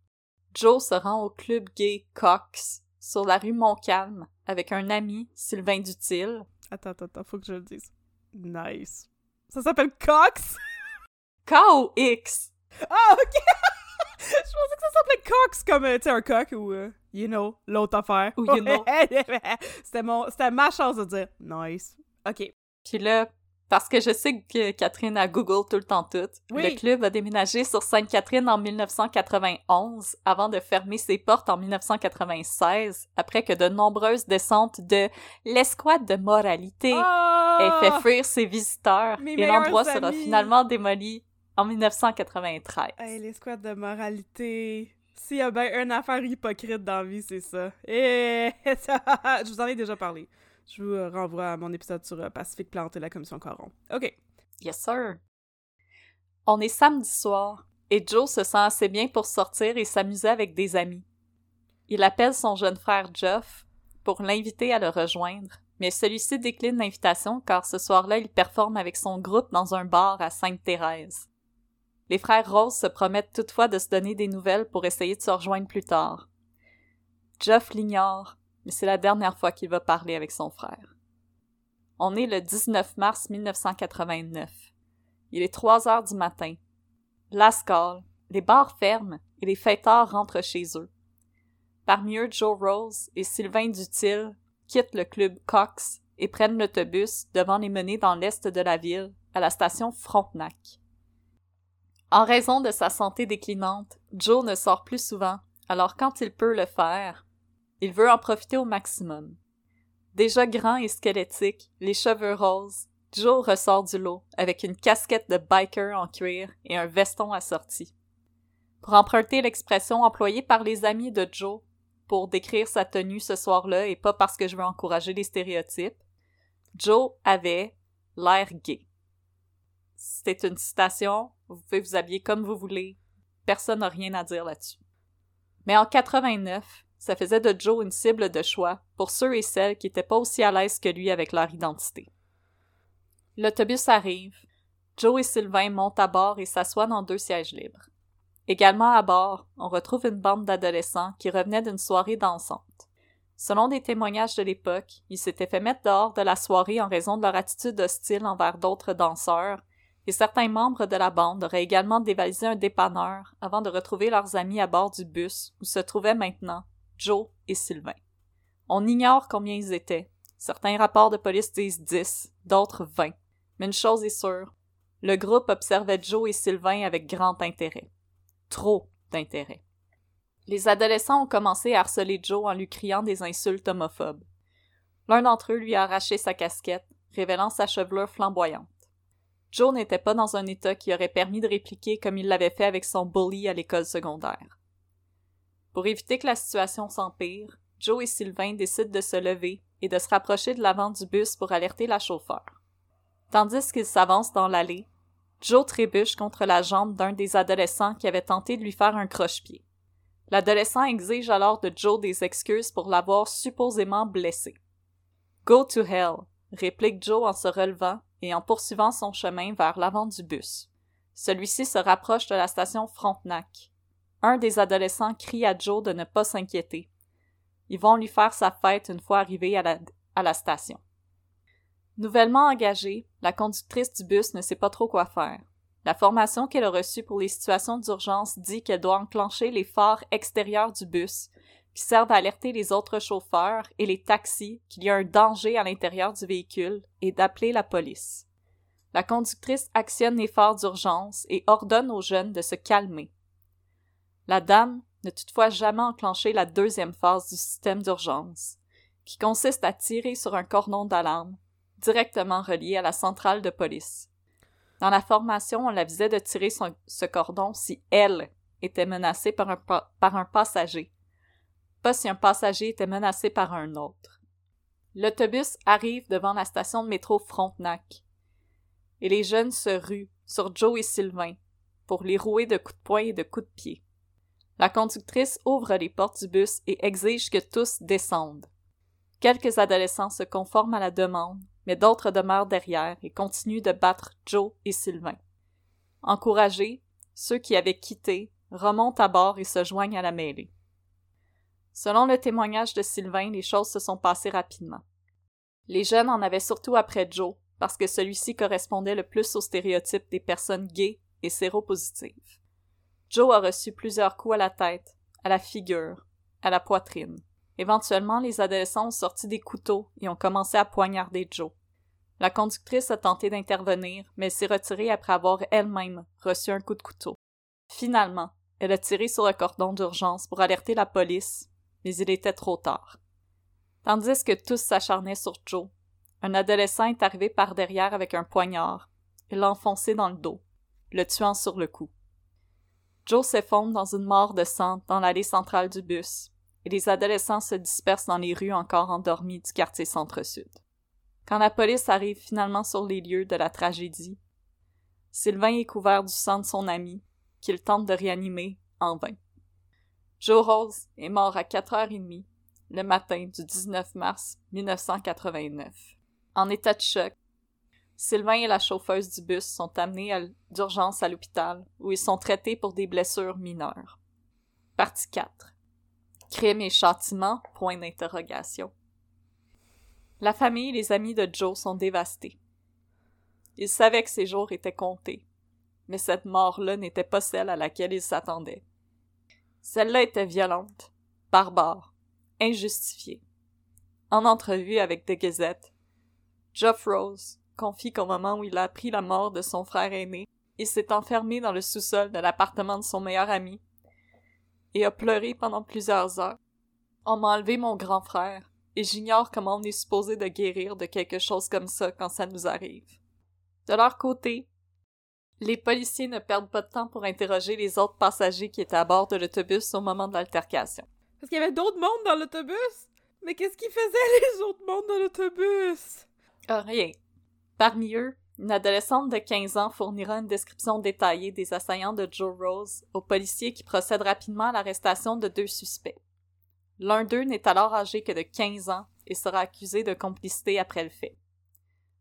Speaker 2: Joe se rend au club gay Cox sur la rue Montcalm avec un ami, Sylvain Dutil.
Speaker 1: Attends, attends, attends, faut que je le dise. Nice. Ça s'appelle Cox?
Speaker 2: K-O-X!
Speaker 1: Ah, ok! je pensais que ça s'appelait Cox comme, euh, tu sais, un coq ou, euh, you know, l'autre affaire.
Speaker 2: Ou you know.
Speaker 1: c'était, mon, c'était ma chance de dire nice. Ok.
Speaker 2: Puis là, parce que je sais que Catherine a Google tout le temps tout,
Speaker 1: Oui.
Speaker 2: le club a déménagé sur Sainte-Catherine en 1991 avant de fermer ses portes en 1996 après que de nombreuses descentes de l'escouade de moralité
Speaker 1: Ah!
Speaker 2: aient fait fuir ses visiteurs
Speaker 1: Mes
Speaker 2: et l'endroit sera finalement démoli en 1993.
Speaker 1: Hey, les squats de moralité. S'il y a bien une affaire hypocrite dans la vie, c'est ça. Et ça, je vous en ai déjà parlé. Je vous renvoie à mon épisode sur euh, Pacifique Plante et la commission Coron. OK.
Speaker 2: Yes, sir. On est samedi soir et Joe se sent assez bien pour sortir et s'amuser avec des amis. Il appelle son jeune frère Jeff pour l'inviter à le rejoindre, mais celui-ci décline l'invitation car ce soir-là, il performe avec son groupe dans un bar à Sainte-Thérèse. Les frères Rose se promettent toutefois de se donner des nouvelles pour essayer de se rejoindre plus tard. Jeff l'ignore, mais c'est la dernière fois qu'il va parler avec son frère. On est le 19 mars 1989. Il est 3 heures du matin. Lascaux, les bars ferment et les fêtards rentrent chez eux. Parmi eux, Joe Rose et Sylvain Dutil quittent le club Cox et prennent l'autobus devant les menées dans l'est de la ville, à la station Frontenac. En raison de sa santé déclinante, Joe ne sort plus souvent, alors quand il peut le faire, il veut en profiter au maximum. Déjà grand et squelettique, les cheveux roses, Joe ressort du lot avec une casquette de biker en cuir et un veston assorti. Pour emprunter l'expression employée par les amis de Joe pour décrire sa tenue ce soir-là et pas parce que je veux encourager les stéréotypes, Joe avait l'air gay. C'était une citation, vous pouvez vous habiller comme vous voulez, personne n'a rien à dire là-dessus. Mais en 89, ça faisait de Joe une cible de choix pour ceux et celles qui étaient pas aussi à l'aise que lui avec leur identité. L'autobus arrive. Joe et Sylvain montent à bord et s'assoient dans deux sièges libres. Également à bord, on retrouve une bande d'adolescents qui revenaient d'une soirée dansante. Selon des témoignages de l'époque, ils s'étaient fait mettre dehors de la soirée en raison de leur attitude hostile envers d'autres danseurs, et certains membres de la bande auraient également dévalisé un dépanneur avant de retrouver leurs amis à bord du bus où se trouvaient maintenant Joe et Sylvain. On ignore combien ils étaient. Certains rapports de police disent 10, d'autres 20. Mais une chose est sûre, le groupe observait Joe et Sylvain avec grand intérêt. Trop d'intérêt. Les adolescents ont commencé à harceler Joe en lui criant des insultes homophobes. L'un d'entre eux lui a arraché sa casquette, révélant sa chevelure flamboyante. Joe n'était pas dans un état qui aurait permis de répliquer comme il l'avait fait avec son bully à l'école secondaire. Pour éviter que la situation s'empire, Joe et Sylvain décident de se lever et de se rapprocher de l'avant du bus pour alerter la chauffeur. Tandis qu'ils s'avancent dans l'allée, Joe trébuche contre la jambe d'un des adolescents qui avait tenté de lui faire un croche-pied. L'adolescent exige alors de Joe des excuses pour l'avoir supposément blessé. Go to hell, réplique Joe en se relevant et en poursuivant son chemin vers l'avant du bus. Celui-ci se rapproche de la station Frontenac. Un des adolescents crie à Joe de ne pas s'inquiéter. Ils vont lui faire sa fête une fois arrivés à la, à la station. Nouvellement engagée, la conductrice du bus ne sait pas trop quoi faire. La formation qu'elle a reçue pour les situations d'urgence dit qu'elle doit enclencher les phares extérieurs du bus, qui servent à alerter les autres chauffeurs et les taxis qu'il y a un danger à l'intérieur du véhicule et d'appeler la police. La conductrice actionne les phares d'urgence et ordonne aux jeunes de se calmer. La dame n'a toutefois jamais enclenché la deuxième phase du système d'urgence, qui consiste à tirer sur un cordon d'alarme directement relié à la centrale de police. Dans la formation, on l'avisait de tirer ce cordon si elle était menacée par un, par un passager, pas si un passager était menacé par un autre. L'autobus arrive devant la station de métro Frontenac, et les jeunes se ruent sur Joe et Sylvain pour les rouer de coups de poing et de coups de pied. La conductrice ouvre les portes du bus et exige que tous descendent. Quelques adolescents se conforment à la demande, mais d'autres demeurent derrière et continuent de battre Joe et Sylvain. Encouragés, ceux qui avaient quitté remontent à bord et se joignent à la mêlée. Selon le témoignage de Sylvain, les choses se sont passées rapidement. Les jeunes en avaient surtout après Joe, parce que celui-ci correspondait le plus au stéréotype des personnes gays et séropositives. Joe a reçu plusieurs coups à la tête, à la figure, à la poitrine. Éventuellement, les adolescents ont sorti des couteaux et ont commencé à poignarder Joe. La conductrice a tenté d'intervenir, mais s'est retirée après avoir elle-même reçu un coup de couteau. Finalement, elle a tiré sur le cordon d'urgence pour alerter la police, mais il était trop tard. Tandis que tous s'acharnaient sur Joe, un adolescent est arrivé par derrière avec un poignard et l'a enfoncé dans le dos, le tuant sur le coup. Joe s'effondre dans une mort de sang dans l'allée centrale du bus, et les adolescents se dispersent dans les rues encore endormies du quartier centre-sud. Quand la police arrive finalement sur les lieux de la tragédie, Sylvain est couvert du sang de son ami, qu'il tente de réanimer en vain. Joe Rose est mort à 4h30 le matin du 19 mars 1989. En état de choc, Sylvain et la chauffeuse du bus sont amenés d'urgence à l'hôpital où ils sont traités pour des blessures mineures. Partie 4. Crime et châtiment? Point d'interrogation. La famille et les amis de Joe sont dévastés. Ils savaient que ces jours étaient comptés, mais cette mort-là n'était pas celle à laquelle ils s'attendaient. Celle-là était violente, barbare, injustifiée. En entrevue avec The Gazette, Geoff Rose confie qu'au moment où il a appris la mort de son frère aîné, il s'est enfermé dans le sous-sol de l'appartement de son meilleur ami et a pleuré pendant plusieurs heures. On m'a enlevé mon grand frère, et j'ignore comment on est supposé de guérir de quelque chose comme ça quand ça nous arrive. De leur côté, les policiers ne perdent pas de temps pour interroger les autres passagers qui étaient à bord de l'autobus au moment de l'altercation.
Speaker 1: Parce qu'il y avait d'autres mondes dans l'autobus? Mais qu'est-ce qu'ils faisaient les autres mondes dans l'autobus?
Speaker 2: Ah, rien. Parmi eux, une adolescente de 15 ans fournira une description détaillée des assaillants de Joe Rose aux policiers qui procèdent rapidement à l'arrestation de deux suspects. L'un d'eux n'est alors âgé que de 15 ans et sera accusé de complicité après le fait.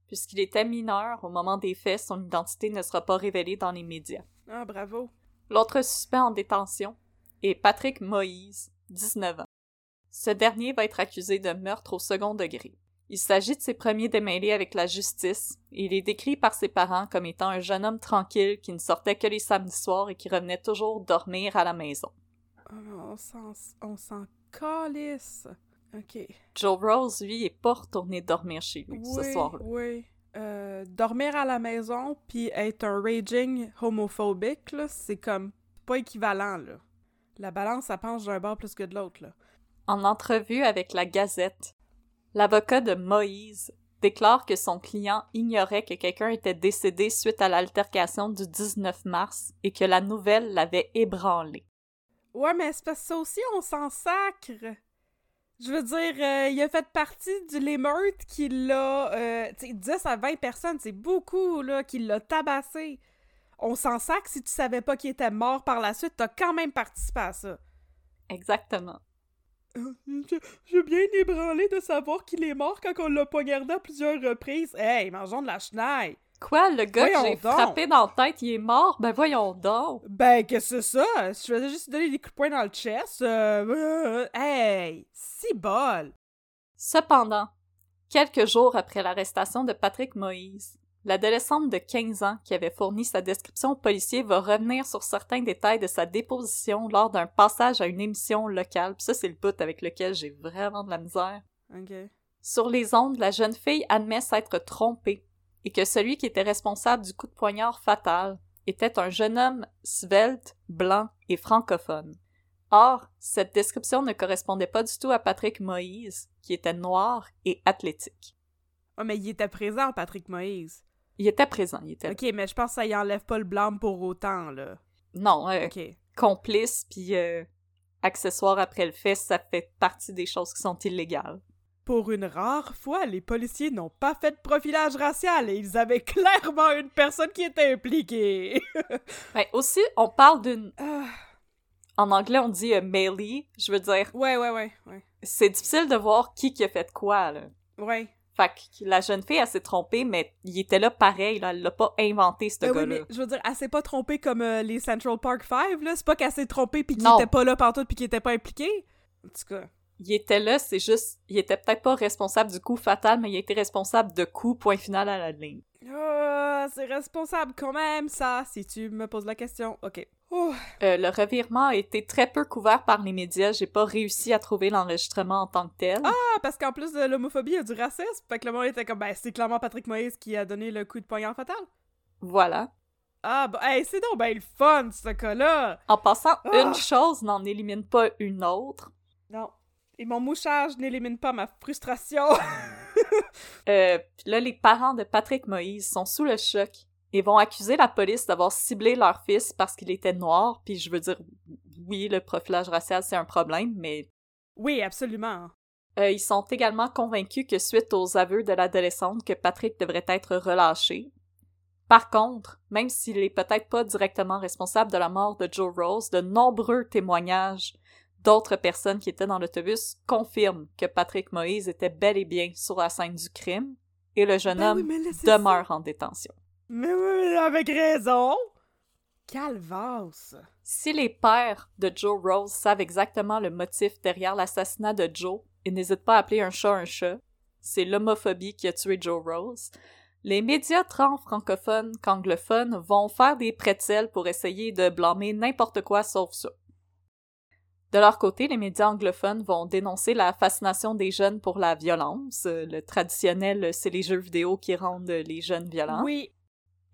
Speaker 2: Puisqu'il était mineur au moment des faits, son identité ne sera pas révélée dans les médias.
Speaker 1: Ah, bravo.
Speaker 2: L'autre suspect en détention est Patrick Moïse, 19 ans. Ce dernier va être accusé de meurtre au second degré. Il s'agit de ses premiers démêlés avec la justice, et il est décrit par ses parents comme étant un jeune homme tranquille qui ne sortait que les samedis soirs et qui revenait toujours dormir à la maison.
Speaker 1: Oh, on s'en calisse. OK.
Speaker 2: Joe Rose, lui, est pas retourné dormir chez lui ce soir-là.
Speaker 1: Oui, euh, dormir à la maison puis être un raging homophobique, c'est comme pas équivalent, là. La balance, ça penche d'un bord plus que de l'autre, là.
Speaker 2: En entrevue avec la Gazette, L'avocat de Moïse déclare que son client ignorait que quelqu'un était décédé suite à l'altercation du 19 mars et que la nouvelle l'avait ébranlé.
Speaker 1: Ouais, mais c'est parce que ça aussi, on s'en sacre. Je veux dire, euh, il a fait partie du l'émeute qui l'a... Euh, tu sais, 10 à 20 personnes, c'est beaucoup, là, qui l'a tabassé. On s'en sacre si tu savais pas qu'il était mort par la suite, t'as quand même participé à ça.
Speaker 2: Exactement.
Speaker 1: J'ai bien ébranlé de savoir qu'il est mort quand on l'a poignardé à plusieurs reprises. Hey, mangeons de la chenille!
Speaker 2: Quoi, le gars que
Speaker 1: Voyons
Speaker 2: j'ai
Speaker 1: donc.
Speaker 2: frappé dans la tête, il est mort? Ben voyons donc!
Speaker 1: Ben, que c'est ça? Je faisais juste donner des coups de poing dans le chest. euh, euh, hey! Si bol!
Speaker 2: Cependant, quelques jours après l'arrestation de Patrick Moïse, l'adolescente de 15 ans qui avait fourni sa description au policier va revenir sur certains détails de sa déposition lors d'un passage à une émission locale. Puis ça, c'est le bout avec lequel j'ai vraiment de la misère.
Speaker 1: Ok.
Speaker 2: Sur les ondes, la jeune fille admet s'être trompée et que celui qui était responsable du coup de poignard fatal était un jeune homme svelte, blanc et francophone. Or, cette description ne correspondait pas du tout à Patrick Moïse, qui était noir et athlétique.
Speaker 1: Oh, mais il était présent, Patrick Moïse.
Speaker 2: Il était présent, il était là.
Speaker 1: Ok, mais je pense que ça y enlève pas le blâme pour autant, là.
Speaker 2: Non, euh,
Speaker 1: Ok.
Speaker 2: complice puis euh, accessoire après le fait, ça fait partie des choses qui sont illégales.
Speaker 1: Pour une rare fois, les policiers n'ont pas fait de profilage racial et ils avaient clairement une personne qui était impliquée.
Speaker 2: Ben, aussi, on parle d'une...
Speaker 1: Ah,
Speaker 2: En anglais, on dit euh, melee. Je veux dire,
Speaker 1: ouais, ouais, ouais, ouais.
Speaker 2: c'est difficile de voir qui qui a fait quoi, là.
Speaker 1: Ouais.
Speaker 2: Fait que la jeune fille, elle s'est trompée, mais il était là pareil, là. Elle l'a pas inventé, ce
Speaker 1: Ben
Speaker 2: gars-là.
Speaker 1: je veux dire, elle s'est pas trompée comme euh, les Central Park 5, là. C'est pas qu'elle s'est trompée pis qu'il était pas là partout pis qu'il était pas impliqué. En tout cas.
Speaker 2: Il était là, c'est juste... Il était peut-être pas responsable du coup fatal, mais il était responsable de coup, point final à la ligne.
Speaker 1: Ah, c'est responsable quand même, ça, si tu me poses la question. Ok.
Speaker 2: Euh, le revirement a été très peu couvert par les médias. J'ai pas réussi à trouver l'enregistrement en tant que tel.
Speaker 1: Ah, parce qu'en plus de l'homophobie, il y a du racisme. Fait que le monde était comme, ben, c'est clairement Patrick Moïse qui a donné le coup de poignard fatal.
Speaker 2: Voilà.
Speaker 1: Ah, bah, hey, c'est donc ben le fun, ce cas-là!
Speaker 2: En passant,
Speaker 1: Ah!
Speaker 2: une chose n'en élimine pas une autre.
Speaker 1: Non. Et mon mouchage n'élimine pas ma frustration.
Speaker 2: Euh, là, les parents de Patrick Moïse sont sous le choc et vont accuser la police d'avoir ciblé leur fils parce qu'il était noir. Puis je veux dire, oui, le profilage racial, c'est un problème, mais
Speaker 1: oui, absolument.
Speaker 2: euh, ils sont également convaincus que suite aux aveux de l'adolescente, que Patrick devrait être relâché. Par contre, même s'il est peut-être pas directement responsable de la mort de Joe Rose, de nombreux témoignages d'autres personnes qui étaient dans l'autobus confirment que Patrick Moïse était bel et bien sur la scène du crime et le jeune
Speaker 1: Ben
Speaker 2: homme
Speaker 1: oui,
Speaker 2: demeure en détention.
Speaker 1: Mais oui, avec raison! Calvasse!
Speaker 2: Si les pères de Joe Rose savent exactement le motif derrière l'assassinat de Joe, ils n'hésitent pas à appeler un chat un chat. C'est l'homophobie qui a tué Joe Rose. Les médias tant francophones qu'anglophones vont faire des pretzels pour essayer de blâmer n'importe quoi sauf ça. De leur côté, les médias anglophones vont dénoncer la fascination des jeunes pour la violence. Euh, Le traditionnel, c'est les jeux vidéo qui rendent les jeunes violents
Speaker 1: Oui,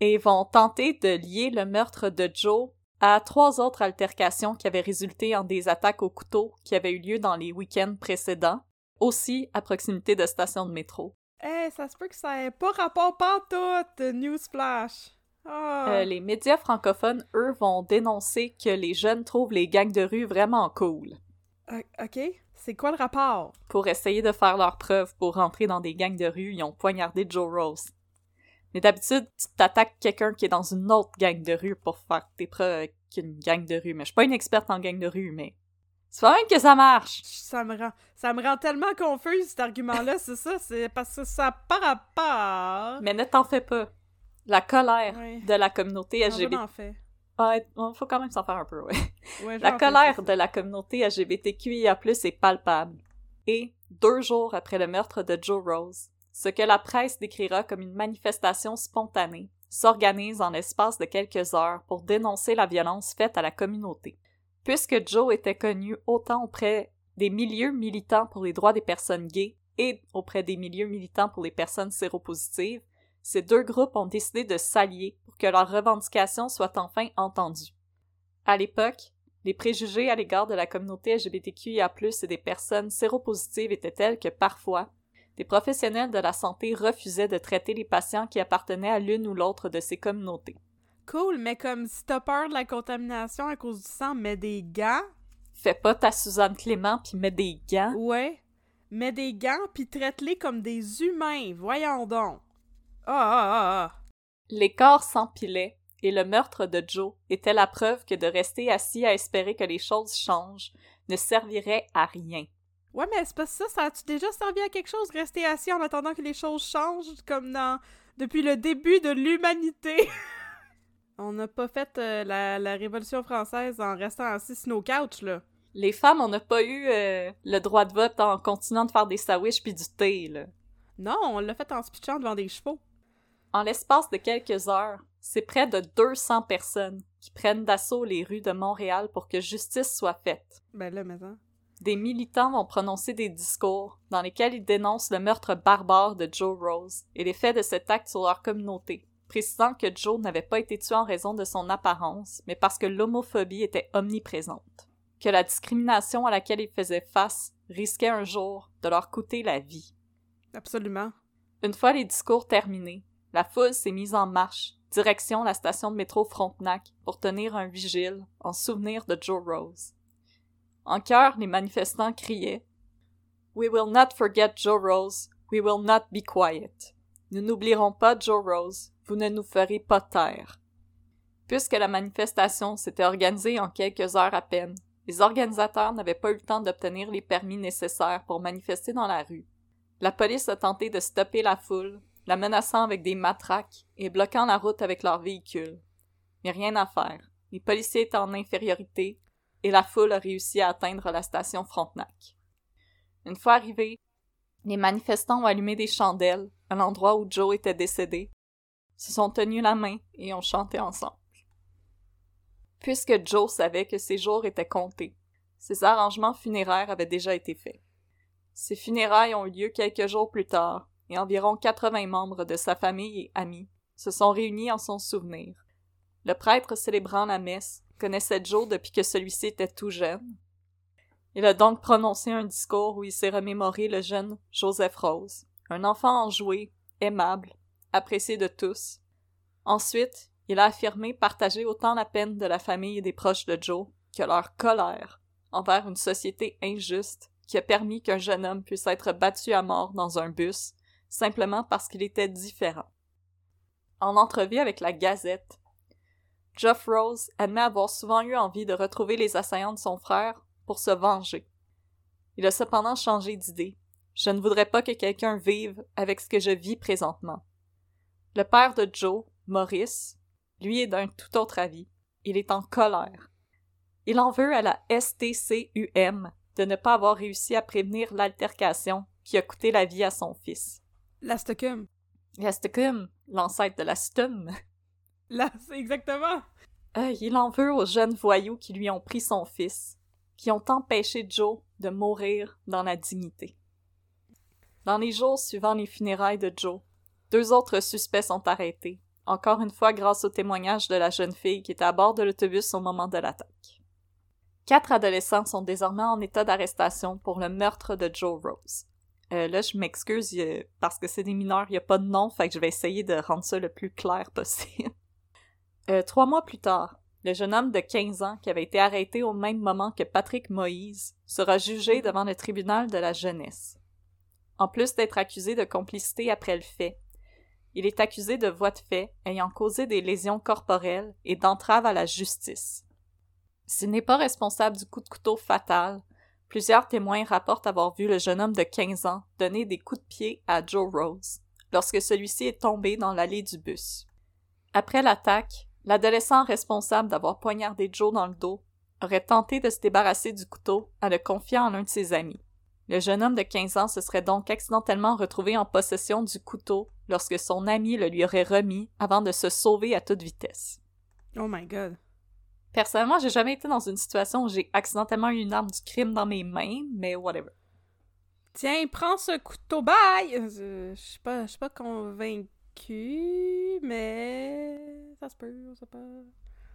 Speaker 2: et vont tenter de lier le meurtre de Joe à trois autres altercations qui avaient résulté en des attaques au couteau qui avaient eu lieu dans les week-ends précédents, aussi à proximité de stations de métro.
Speaker 1: Eh, ça se peut que ça ait pas rapport pantoute, Newsflash. Ah.
Speaker 2: Euh, les médias francophones, eux, vont dénoncer que les jeunes trouvent les gangs de rue vraiment cool
Speaker 1: Ok, c'est quoi le rapport?
Speaker 2: pour essayer de faire leurs preuves pour rentrer dans des gangs de rue. Ils ont poignardé Joe Rose. Mais d'habitude, tu t'attaques quelqu'un qui est dans une autre gang de rue pour faire tes preuves avec une gang de rue. Mais je suis pas une experte en gang de rue, mais c'est pas même que ça marche.
Speaker 1: Ça me rend, ça me rend tellement confus cet argument-là, c'est ça, c'est parce que ça par rapport.
Speaker 2: Mais ne t'en fais pas. La colère de la communauté
Speaker 1: Non,
Speaker 2: LGBT...
Speaker 1: fais.
Speaker 2: Ah, ouais, faut quand même s'en faire un peu, ouais.
Speaker 1: Ouais, je
Speaker 2: La colère de la communauté LGBTQIA+, est palpable. Et, deux jours après le meurtre de Joe Rose, ce que la presse décrira comme une manifestation spontanée s'organise en l'espace de quelques heures pour dénoncer la violence faite à la communauté. Puisque Joe était connu autant auprès des milieux militants pour les droits des personnes gays et auprès des milieux militants pour les personnes séropositives, ces deux groupes ont décidé de s'allier pour que leurs revendications soient enfin entendues. À l'époque, les préjugés à l'égard de la communauté LGBTQIA+, et des personnes séropositives étaient tels que parfois, des professionnels de la santé refusaient de traiter les patients qui appartenaient à l'une ou l'autre de ces communautés.
Speaker 1: Cool, mais comme si t'as peur de la contamination à cause du sang, mets des gants.
Speaker 2: Fais pas ta Suzanne Clément puis mets des gants.
Speaker 1: Ouais. Mets des gants puis traite-les comme des humains. Voyons donc. Ah, ah, ah, ah.
Speaker 2: Les corps s'empilaient, et le meurtre de Joe était la preuve que de rester assis à espérer que les choses changent ne servirait à rien.
Speaker 1: Ouais, mais c'est pas ça, ça a-tu déjà servi à quelque chose, rester assis en attendant que les choses changent, comme dans... depuis le début de l'humanité? on n'a pas fait euh, la, la Révolution française en restant assis sur nos couches, là.
Speaker 2: Les femmes, on n'a pas eu euh, le droit de vote en continuant de faire des sandwichs puis du thé, là.
Speaker 1: Non, on l'a fait en se pitchant devant des chevaux.
Speaker 2: En l'espace de quelques heures, c'est près de 200 personnes qui prennent d'assaut les rues de Montréal pour que justice soit faite.
Speaker 1: Ben là, mais ça.
Speaker 2: Des militants vont prononcer des discours dans lesquels ils dénoncent le meurtre barbare de Joe Rose et les faits de cet acte sur leur communauté, précisant que Joe n'avait pas été tué en raison de son apparence, mais parce que l'homophobie était omniprésente, que la discrimination à laquelle ils faisaient face risquait un jour de leur coûter la vie.
Speaker 1: Absolument.
Speaker 2: Une fois les discours terminés, la foule s'est mise en marche, direction la station de métro Frontenac, pour tenir un vigile en souvenir de Joe Rose. En chœur, les manifestants criaient We will not forget Joe Rose, we will not be quiet. Nous n'oublierons pas Joe Rose, vous ne nous ferez pas taire. Puisque la manifestation s'était organisée en quelques heures à peine, les organisateurs n'avaient pas eu le temps d'obtenir les permis nécessaires pour manifester dans la rue. La police a tenté de stopper la foule, la menaçant avec des matraques et bloquant la route avec leurs véhicules. Mais rien à faire. Les policiers étaient en infériorité et la foule a réussi à atteindre la station Frontenac. Une fois arrivés, les manifestants ont allumé des chandelles à l'endroit où Joe était décédé, se sont tenus la main et ont chanté ensemble. Puisque Joe savait que ses jours étaient comptés, ses arrangements funéraires avaient déjà été faits. Ses funérailles ont eu lieu quelques jours plus tard, et environ 80 membres de sa famille et amis se sont réunis en son souvenir. Le prêtre célébrant la messe connaissait Joe depuis que celui-ci était tout jeune. Il a donc prononcé un discours où il s'est remémoré le jeune Joseph Rose, un enfant enjoué, aimable, apprécié de tous. Ensuite, il a affirmé partager autant la peine de la famille et des proches de Joe que leur colère envers une société injuste qui a permis qu'un jeune homme puisse être battu à mort dans un bus simplement parce qu'il était différent. En entrevue avec la Gazette, Geoff Rose admet avoir souvent eu envie de retrouver les assaillants de son frère pour se venger. Il a cependant changé d'idée. Je ne voudrais pas que quelqu'un vive avec ce que je vis présentement. Le père de Joe, Maurice, lui est d'un tout autre avis. Il est en colère. Il en veut à la STCUM de ne pas avoir réussi à prévenir l'altercation qui a coûté la vie à son fils.
Speaker 1: L'Astocum.
Speaker 2: L'Astocum, l'ancêtre de la Stum.
Speaker 1: Là, c'est exactement.
Speaker 2: Euh, il en veut aux jeunes voyous qui lui ont pris son fils, qui ont empêché Joe de mourir dans la dignité. Dans les jours suivant les funérailles de Joe, deux autres suspects sont arrêtés, encore une fois grâce au témoignage de la jeune fille qui était à bord de l'autobus au moment de l'attaque. Quatre adolescents sont désormais en état d'arrestation pour le meurtre de Joe Rose. Euh, là, je m'excuse parce que c'est des mineurs, il n'y a pas de nom, fait je vais essayer de rendre ça le plus clair possible. Euh, trois mois plus tard, le jeune homme de 15 ans qui avait été arrêté au même moment que Patrick Moïse sera jugé devant le tribunal de la jeunesse. En plus d'être accusé de complicité après le fait, il est accusé de voie de fait ayant causé des lésions corporelles et d'entrave à la justice. S'il n'est pas responsable du coup de couteau fatal, plusieurs témoins rapportent avoir vu le jeune homme de 15 ans donner des coups de pied à Joe Rose lorsque celui-ci est tombé dans l'allée du bus. Après l'attaque, l'adolescent responsable d'avoir poignardé Joe dans le dos aurait tenté de se débarrasser du couteau en le confiant à l'un de ses amis. Le jeune homme de 15 ans se serait donc accidentellement retrouvé en possession du couteau lorsque son ami le lui aurait remis avant de se sauver à toute vitesse.
Speaker 1: Oh my god.
Speaker 2: Personnellement, j'ai jamais été dans une situation où j'ai accidentellement eu une arme du crime dans mes mains, mais whatever.
Speaker 1: Tiens, prends ce couteau, bye! Euh, je suis pas, pas convaincue, mais ça se peut, on sait pas.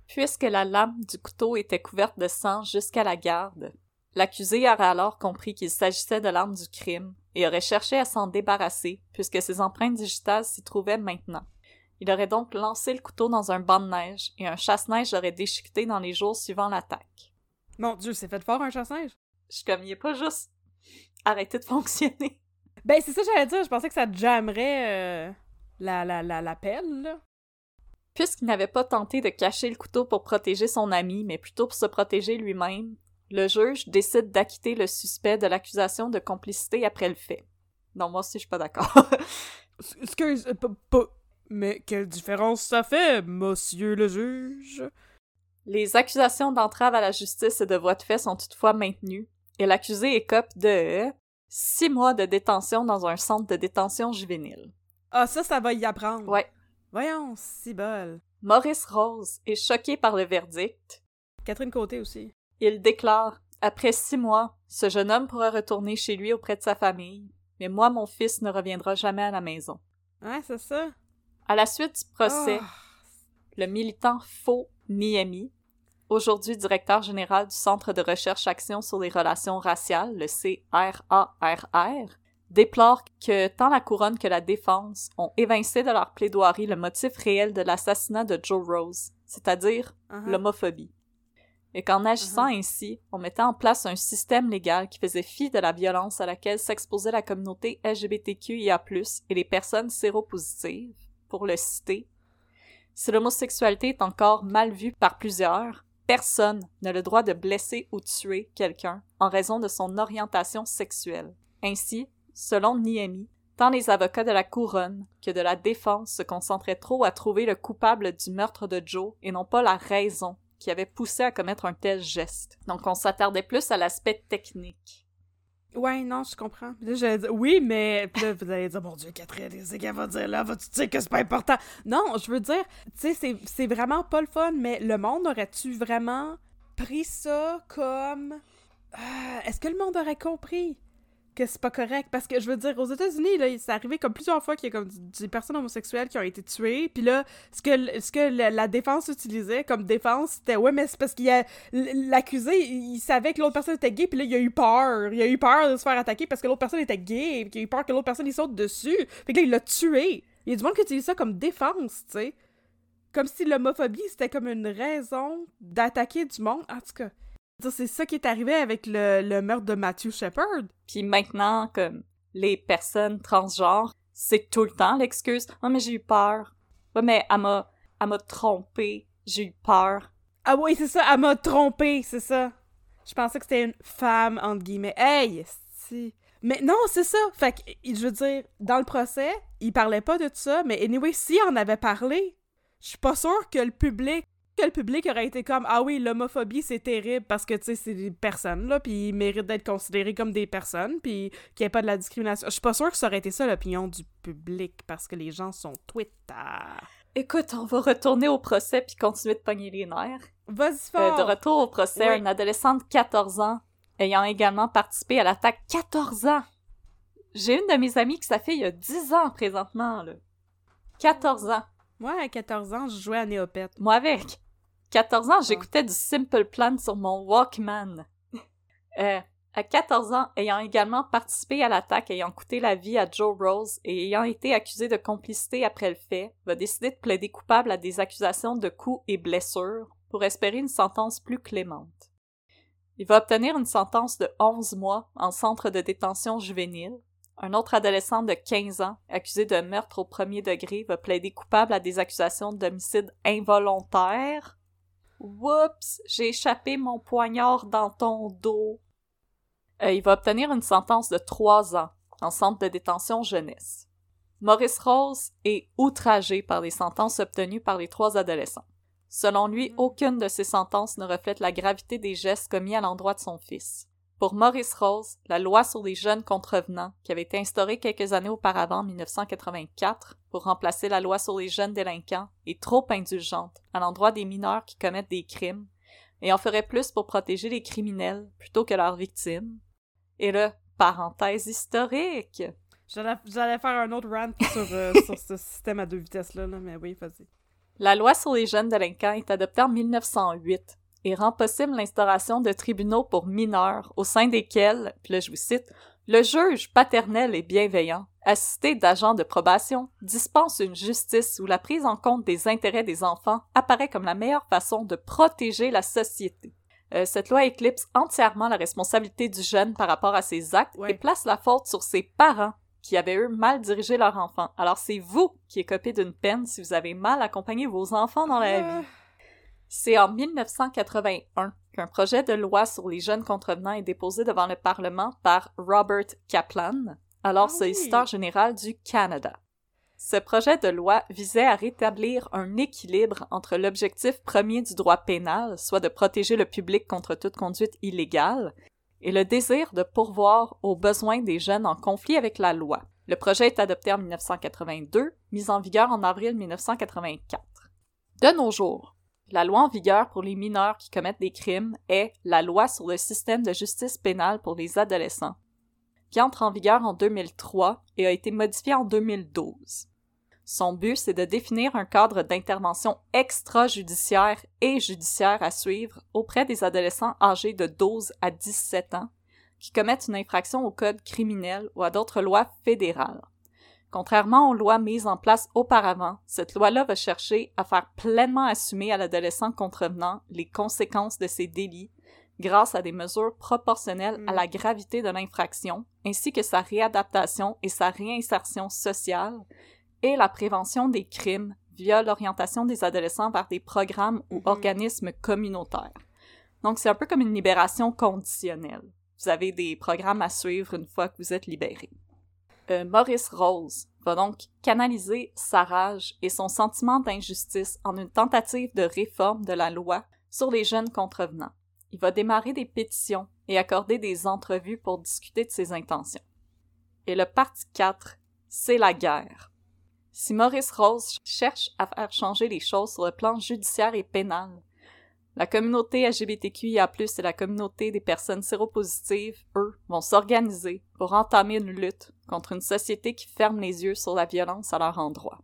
Speaker 2: Puisque la lame du couteau était couverte de sang jusqu'à la garde, l'accusé aurait alors compris qu'il s'agissait de l'arme du crime et aurait cherché à s'en débarrasser puisque ses empreintes digitales s'y trouvaient maintenant. Il aurait donc lancé le couteau dans un banc de neige et un chasse-neige aurait déchiqueté dans les jours suivant l'attaque.
Speaker 1: Mon Dieu, c'est fait fort un chasse-neige?
Speaker 2: Je suis comme, il est pas juste arrêté de fonctionner.
Speaker 1: Ben, c'est ça que j'allais dire. Je pensais que ça jammerait euh, la, la, la, la pelle.
Speaker 2: Puisqu'il n'avait pas tenté de cacher le couteau pour protéger son ami, mais plutôt pour se protéger lui-même, Le juge décide d'acquitter le suspect de l'accusation de complicité après le fait. Non, moi aussi, je suis pas d'accord.
Speaker 1: Excuse, pas... Mais quelle différence ça fait, monsieur le juge?
Speaker 2: Les accusations d'entrave à la justice et de voie de fait sont toutefois maintenues, et l'accusé écope de six mois de détention dans un centre de détention juvénile.
Speaker 1: Ah, ça, ça va y apprendre.
Speaker 2: Ouais.
Speaker 1: Voyons, si bol.
Speaker 2: Maurice Rose est choqué par le verdict.
Speaker 1: Catherine Côté aussi.
Speaker 2: Il déclare Après six mois, ce jeune homme pourra retourner chez lui auprès de sa famille, mais moi, mon fils ne reviendra jamais à la maison.
Speaker 1: Ouais, c'est ça.
Speaker 2: À la suite du procès,
Speaker 1: Ah.
Speaker 2: le militant Faux Niemi, aujourd'hui directeur général du Centre de recherche action sur les relations raciales, le CRARR, déplore que tant la couronne que la défense ont évincé de leur plaidoirie le motif réel de l'assassinat de Joe Rose, c'est-à-dire
Speaker 1: Uh-huh.
Speaker 2: l'homophobie. Et qu'en agissant
Speaker 1: Uh-huh.
Speaker 2: ainsi, on mettait en place un système légal qui faisait fi de la violence à laquelle s'exposait la communauté LGBTQIA+, et les personnes séropositives, pour le citer. Si l'homosexualité est encore mal vue par plusieurs, personne n'a le droit de blesser ou tuer quelqu'un en raison de son orientation sexuelle. Ainsi, selon Niemi, tant les avocats de la couronne que de la défense se concentraient trop à trouver le coupable du meurtre de Joe et non pas la raison qui avait poussé à commettre un tel geste. Donc on s'attardait plus à l'aspect technique.
Speaker 1: Ouais, non, je comprends. Puis là, j'allais dire, oui, mais puis là, vous allez dire, mon Dieu, Catherine, c'est qu'elle va dire là? Vas-tu dire que c'est pas important? Non, je veux dire, tu sais, c'est- vraiment pas le fun, mais le monde aurait-tu vraiment pris ça comme. Ah, Est-ce que le monde aurait compris? Que c'est pas correct? Parce que je veux dire, aux États-Unis, là, c'est arrivé comme plusieurs fois qu'il y a comme des personnes homosexuelles qui ont été tuées, puis là, ce que, ce que la, défense utilisait comme défense, c'était ouais, mais c'est parce qu'il y a l'accusé, il savait que l'autre personne était gay, puis là, il a eu peur. Il a eu peur de se faire attaquer parce que l'autre personne était gay, puis il a eu peur que l'autre personne il saute dessus. Fait que là, il l'a tué. Il y a du monde qui utilise ça comme défense, tu sais. Comme si l'homophobie, c'était comme une raison d'attaquer du monde. En tout cas, c'est ça qui est arrivé avec le, le meurtre de Matthew Shepard.
Speaker 2: Puis maintenant, comme les personnes transgenres, c'est tout le temps l'excuse. Oh, mais j'ai eu peur. Ouais, mais elle m'a, elle m'a trompé. J'ai eu peur.
Speaker 1: Ah oui, c'est ça, elle m'a trompé, c'est ça. Je pensais que c'était une femme, entre guillemets. Hey, si. Mais non, c'est ça. Fait que, je veux dire, dans le procès, il parlait pas de ça, mais anyway, si on avait parlé, je suis pas sûre que le public que le public aurait été comme ah oui l'homophobie c'est terrible parce que tu sais c'est des personnes là puis ils méritent d'être considérés comme des personnes puis qu'il n'y ait pas de la discrimination je suis pas sûre que ça aurait été ça l'opinion du public parce que les gens sont Twitter
Speaker 2: Écoute, on va retourner au procès puis continuer de pogner les nerfs.
Speaker 1: vas-y
Speaker 2: Euh,
Speaker 1: fort
Speaker 2: de retour au procès,
Speaker 1: Oui.
Speaker 2: un adolescent de 14 ans ayant également participé à l'attaque 14 ans. J'ai une de mes amies qui ça fait il y a 10 ans présentement, là. 14 ans.
Speaker 1: moi à 14 ans je jouais à Néopète
Speaker 2: Moi avec. 14 ans, j'écoutais du Simple Plan sur mon Walkman. Euh, à 14 ans, ayant également participé à l'attaque ayant coûté la vie à Joe Rose et ayant été accusé de complicité après le fait, va décider de plaider coupable à des accusations de coups et blessures pour espérer une sentence plus clémente. Il va obtenir une sentence de 11 mois en centre de détention juvénile. Un autre adolescent de 15 ans, accusé de meurtre au premier degré, va plaider coupable à des accusations d'homicide involontaire. Oups, j'ai échappé mon poignard dans ton dos. Euh, il va obtenir une sentence de 3 ans en centre de détention jeunesse. Maurice Rose est outragé par les sentences obtenues par les trois adolescents. Selon lui, aucune de ces sentences ne reflète la gravité des gestes commis à l'endroit de son fils. Pour Maurice Rose, la loi sur les jeunes contrevenants, qui avait été instaurée quelques années auparavant en 1984 pour remplacer la loi sur les jeunes délinquants, est trop indulgente à l'endroit des mineurs qui commettent des crimes et en ferait plus pour protéger les criminels plutôt que leurs victimes. Et là, parenthèse historique.
Speaker 1: J'allais faire un autre rant sur, euh, sur ce système à deux vitesses-là, là, mais oui, vas-y.
Speaker 2: La loi sur les jeunes délinquants est adoptée en 1908 et rend possible l'instauration de tribunaux pour mineurs au sein desquels, puis là je vous cite, le juge paternel et bienveillant, assisté d'agents de probation, dispense une justice où la prise en compte des intérêts des enfants apparaît comme la meilleure façon de protéger la société. Euh, cette loi éclipse entièrement la responsabilité du jeune par rapport à ses actes
Speaker 1: Ouais.
Speaker 2: et place la faute sur ses parents qui avaient eux mal dirigé leur enfant. Alors c'est vous qui écopez d'une peine si vous avez mal accompagné vos enfants dans la
Speaker 1: Ah.
Speaker 2: vie. C'est en 1981 qu'un projet de loi sur les jeunes contrevenants est déposé devant le Parlement par Robert Kaplan, alors
Speaker 1: Ah
Speaker 2: solliciteur général du Canada. Ce projet de loi visait à rétablir un équilibre entre l'objectif premier du droit pénal, soit de protéger le public contre toute conduite illégale, et le désir de pourvoir aux besoins des jeunes en conflit avec la loi. Le projet est adopté en 1982, mis en vigueur en avril 1984. De nos jours, la loi en vigueur pour les mineurs qui commettent des crimes est la loi sur le système de justice pénale pour les adolescents, qui entre en vigueur en 2003 et a été modifiée en 2012. Son but, c'est de définir un cadre d'intervention extrajudiciaire et judiciaire à suivre auprès des adolescents âgés de 12 à 17 ans qui commettent une infraction au code criminel ou à d'autres lois fédérales. Contrairement aux lois mises en place auparavant, cette loi-là va chercher à faire pleinement assumer à l'adolescent contrevenant les conséquences de ses délits grâce à des mesures proportionnelles à
Speaker 1: Mm.
Speaker 2: la gravité de l'infraction, ainsi que sa réadaptation et sa réinsertion sociale, et la prévention des crimes via l'orientation des adolescents vers des programmes ou
Speaker 1: Mhm.
Speaker 2: organismes communautaires. Donc c'est un peu comme une libération conditionnelle. Vous avez des programmes à suivre une fois que vous êtes libéré. Euh, Maurice Rose va donc canaliser sa rage et son sentiment d'injustice en une tentative de réforme de la loi sur les jeunes contrevenants. Il va démarrer des pétitions et accorder des entrevues pour discuter de ses intentions. Et le parti 4, c'est la guerre. Si Maurice Rose cherche à faire changer les choses sur le plan judiciaire et pénal, la communauté LGBTQIA+, et la communauté des personnes séropositives, eux, vont s'organiser pour entamer une lutte contre une société qui ferme les yeux sur la violence à leur endroit.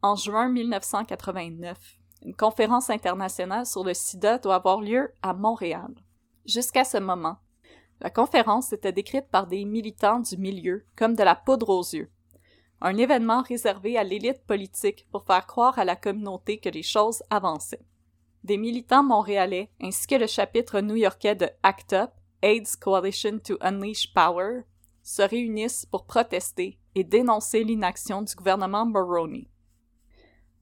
Speaker 2: En juin 1989, une conférence internationale sur le sida doit avoir lieu à Montréal. Jusqu'à ce moment, la conférence était décrite par des militants du milieu comme de la poudre aux yeux, un événement réservé à l'élite politique pour faire croire à la communauté que les choses avançaient. Des militants montréalais ainsi que le chapitre new-yorkais de ACT UP, AIDS Coalition to Unleash Power, se réunissent pour protester et dénoncer l'inaction du gouvernement Mulroney.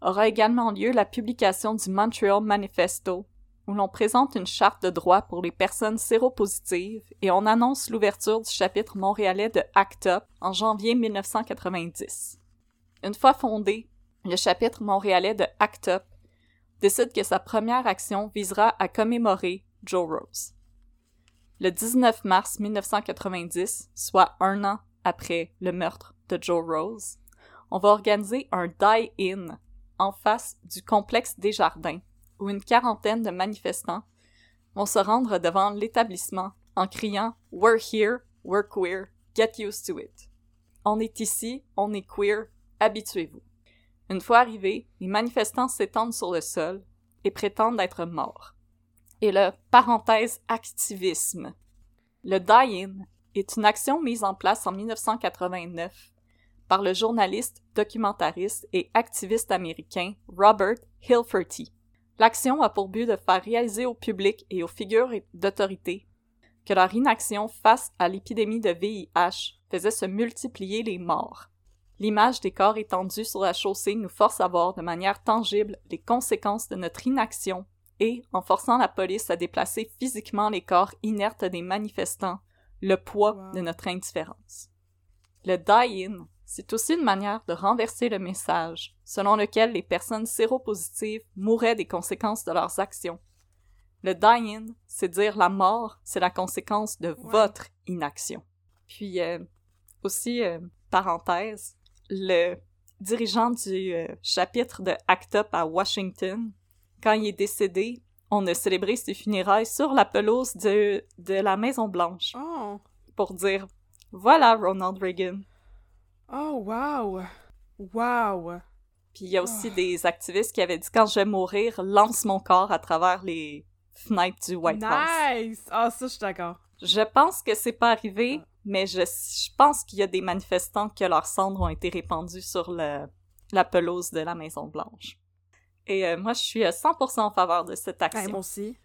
Speaker 2: Aura également lieu la publication du Montreal Manifesto, où l'on présente une charte de droits pour les personnes séropositives et on annonce l'ouverture du chapitre montréalais de ACT UP en janvier 1990. Une fois fondé, le chapitre montréalais de ACT UP décide que sa première action visera à commémorer Joe Rose. Le 19 mars 1990, soit un an après le meurtre de Joe Rose, on va organiser un die-in en face du complexe des jardins, où une quarantaine de manifestants vont se rendre devant l'établissement en criant We're here, we're queer, get used to it. On est ici, on est queer, habituez-vous. Une fois arrivés, les manifestants s'étendent sur le sol et prétendent être morts. Et le parenthèse activisme. Le die-in est une action mise en place en 1989 par le journaliste, documentariste et activiste américain Robert Hilferty. L'action a pour but de faire réaliser au public et aux figures d'autorité que leur inaction face à l'épidémie de VIH faisait se multiplier les morts. L'image des corps étendus sur la chaussée nous force à voir de manière tangible les conséquences de notre inaction et, en forçant la police à déplacer physiquement les corps inertes des manifestants, le poids
Speaker 1: Wow.
Speaker 2: de notre indifférence. Le die-in, c'est aussi une manière de renverser le message selon lequel les personnes séropositives mouraient des conséquences de leurs actions. Le die-in, c'est dire la mort, c'est la conséquence de
Speaker 1: Ouais.
Speaker 2: votre inaction. Puis euh, aussi, euh, parenthèse, le dirigeant du euh, chapitre de ACT UP à Washington, quand il est décédé, on a célébré ses funérailles sur la pelouse de, de la Maison Blanche
Speaker 1: Oh!
Speaker 2: pour dire voilà Ronald Reagan.
Speaker 1: Oh, wow! Wow!
Speaker 2: Puis il y a aussi
Speaker 1: Ah.
Speaker 2: des activistes qui avaient dit quand je vais mourir, lance mon corps à travers les fenêtres du White House.
Speaker 1: Nice! Ah, ça, je suis d'accord.
Speaker 2: Je pense que c'est pas arrivé,
Speaker 1: Ah.
Speaker 2: mais je, je pense qu'il y a des manifestants que leurs cendres ont été répandues sur le, la pelouse de la Maison Blanche. Et euh, moi, je suis à 100% en faveur de cette
Speaker 1: Ouais,
Speaker 2: action.
Speaker 1: moi aussi.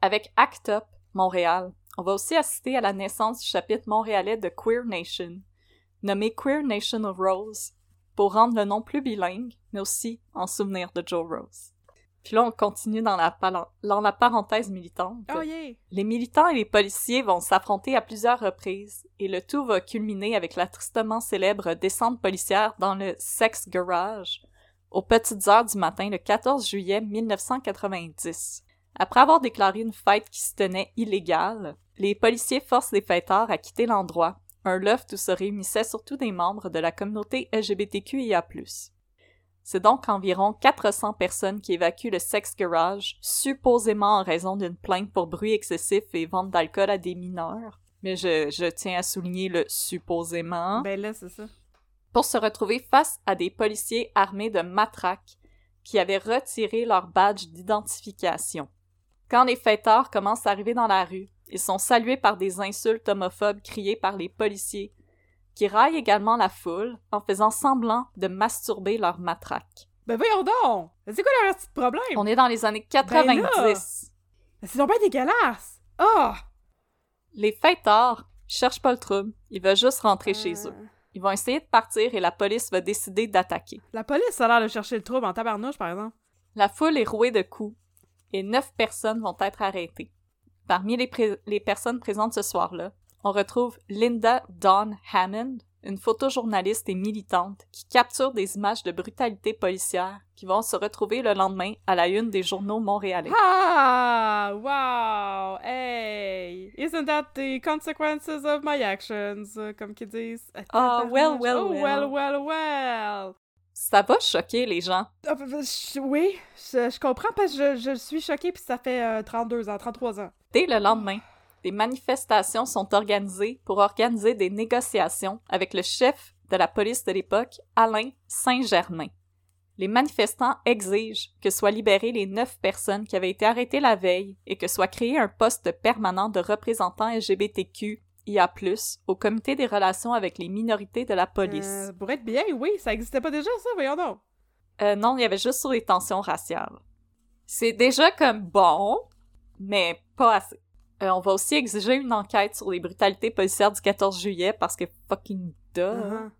Speaker 2: Avec ACT UP Montréal, on va aussi assister à la naissance du chapitre montréalais de Queer Nation, nommé Queer Nation of Rose, pour rendre le nom plus bilingue, mais aussi en souvenir de Joe Rose. Puis là, on continue dans la, palen- dans la parenthèse militante.
Speaker 1: Oh yeah!
Speaker 2: Les militants et les policiers vont s'affronter à plusieurs reprises, et le tout va culminer avec la tristement célèbre descente policière dans le Sex Garage, aux petites heures du matin le 14 juillet 1990. Après avoir déclaré une fête qui se tenait illégale, les policiers forcent les fêteurs à quitter l'endroit, un loft où se réunissaient surtout des membres de la communauté LGBTQIA+. C'est donc environ 400 personnes qui évacuent le Sex Garage, supposément en raison d'une plainte pour bruit excessif et vente d'alcool à des mineurs. Mais je, je tiens à souligner le supposément
Speaker 1: Ben là, c'est ça.
Speaker 2: pour se retrouver face à des policiers armés de matraques qui avaient retiré leur badge d'identification. Quand les fêteurs commencent à arriver dans la rue, ils sont salués par des insultes homophobes criées par les policiers, qui raillent également la foule en faisant semblant de masturber leur matraque.
Speaker 1: Ben voyons donc! C'est quoi leur petit problème?
Speaker 2: On est dans les années 90.
Speaker 1: Ben C'est donc bien dégueulasse! Ah!
Speaker 2: les fêteurs cherchent pas le trouble, ils veulent juste rentrer chez
Speaker 1: Euh,
Speaker 2: eux. Ils vont essayer de partir et la police va décider d'attaquer.
Speaker 1: La police a l'air de chercher le trouble en tabarnouche, par exemple.
Speaker 2: La foule est rouée de coups et neuf personnes vont être arrêtées. Parmi les, pré- les personnes présentes ce soir-là, on retrouve Linda Dawn Hammond, une photojournaliste et militante qui capture des images de brutalité policière qui vont se retrouver le lendemain à la une des journaux montréalais.
Speaker 1: Ah! Wow! Hey! Isn't that the consequences of my actions? euh, Comme qu'ils disent.
Speaker 2: Ah, well,
Speaker 1: Tabarnouche.
Speaker 2: well,
Speaker 1: oh,
Speaker 2: well.
Speaker 1: well, well, well!
Speaker 2: Ça va choquer les gens.
Speaker 1: Ah, bah, je- oui, je, je comprends parce que je, je suis choquée puis ça fait euh, 32 ans, 33 ans.
Speaker 2: Dès le lendemain, des manifestations sont organisées pour organiser des négociations avec le chef de la police de l'époque, Alain Saint-Germain. Les manifestants exigent que soient libérées les neuf personnes qui avaient été arrêtées la veille et que soit créé un poste permanent de représentant LGBTQIA+, au comité des relations avec les minorités de la police.
Speaker 1: Euh, pour être bien, oui, ça existait pas déjà ça, voyons donc.
Speaker 2: Euh, non, il y avait juste sur les tensions raciales. C'est déjà comme bon, mais pas assez. Euh, on va aussi exiger une enquête sur les brutalités policières du 14 juillet parce que fucking duh.
Speaker 1: Uh-huh.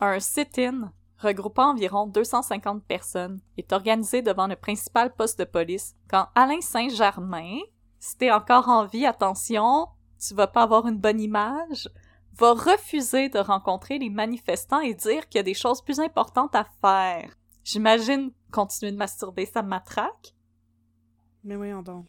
Speaker 2: Un sit-in regroupant environ 250 personnes est organisé devant le principal poste de police quand Alain Saint-Germain, si t'es encore en vie, attention, tu vas pas avoir une bonne image, va refuser de rencontrer les manifestants et dire qu'il y a des choses plus importantes à faire. J'imagine continuer de masturber sa matraque.
Speaker 1: Mais voyons donc.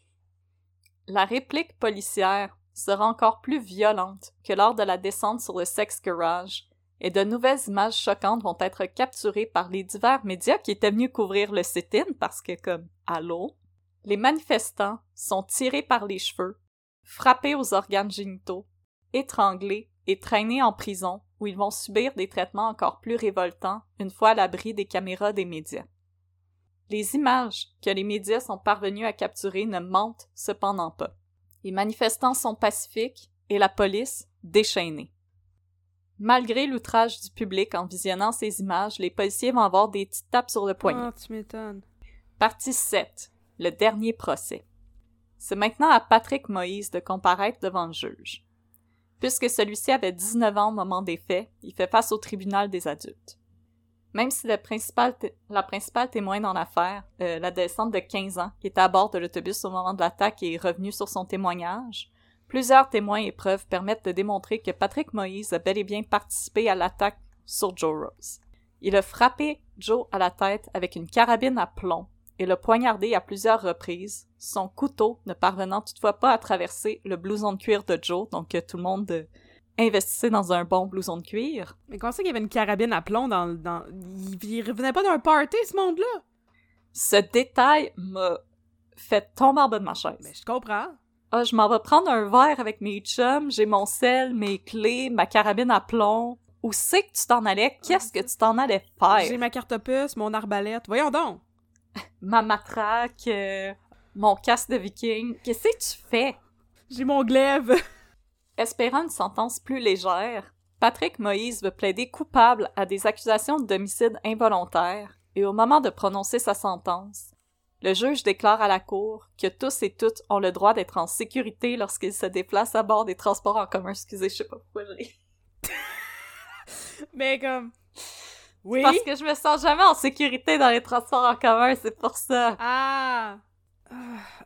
Speaker 2: La réplique policière sera encore plus violente que lors de la descente sur le Sex Garage, et de nouvelles images choquantes vont être capturées par les divers médias qui étaient venus couvrir le sit-in parce que, comme, allô? Les manifestants sont tirés par les cheveux, frappés aux organes génitaux, étranglés et traînés en prison où ils vont subir des traitements encore plus révoltants une fois à l'abri des caméras des médias. Les images que les médias sont parvenus à capturer ne mentent cependant pas. Les manifestants sont pacifiques et la police déchaînée. Malgré l'outrage du public en visionnant ces images, les policiers vont avoir des petites tapes sur le poignet.
Speaker 1: Ah, tu m'étonnes.
Speaker 2: Partie 7. Le dernier procès. C'est maintenant à Patrick Moïse de comparaître devant le juge. Puisque celui-ci avait 19 ans au moment des faits, il fait face au tribunal des adultes. Même si le principal la principale témoin dans l'affaire, euh, l'adolescente de 15 ans, qui était à bord de l'autobus au moment de l'attaque et est revenue sur son témoignage, plusieurs témoins et preuves permettent de démontrer que Patrick Moïse a bel et bien participé à l'attaque sur Joe Rose. Il a frappé Joe à la tête avec une carabine à plomb et l'a poignardé à plusieurs reprises, son couteau ne parvenant toutefois pas à traverser le blouson de cuir de Joe, donc euh, tout le monde investissait dans un bon blouson de cuir.
Speaker 1: Mais comment ça qu'il y avait une carabine à plomb dans... dans... Il, il revenait pas d'un party, ce monde-là?
Speaker 2: Ce détail m'a fait tomber en bas de ma chaise.
Speaker 1: Mais je comprends.
Speaker 2: Ah, je m'en vais prendre un verre avec mes chums, j'ai mon sel, mes clés, ma carabine à plomb. Où c'est que tu t'en allais? Qu'est-ce que tu t'en allais
Speaker 1: J'ai
Speaker 2: faire?
Speaker 1: ma carte puce, mon arbalète. Voyons donc.
Speaker 2: Ma matraque, euh, mon casque de viking. Qu'est-ce que tu fais?
Speaker 1: J'ai mon glaive.
Speaker 2: Espérant une sentence plus légère, Patrick Moïse veut plaider coupable à des accusations d'homicide involontaire et au moment de prononcer sa sentence, le juge déclare à la cour que tous et toutes ont le droit d'être en sécurité lorsqu'ils se déplacent à bord des transports en commun. Excusez, je sais pas pourquoi.
Speaker 1: Mais comme... Oui.
Speaker 2: Parce que je me sens jamais en sécurité dans les transports en commun, c'est pour ça.
Speaker 1: Ah! Ah,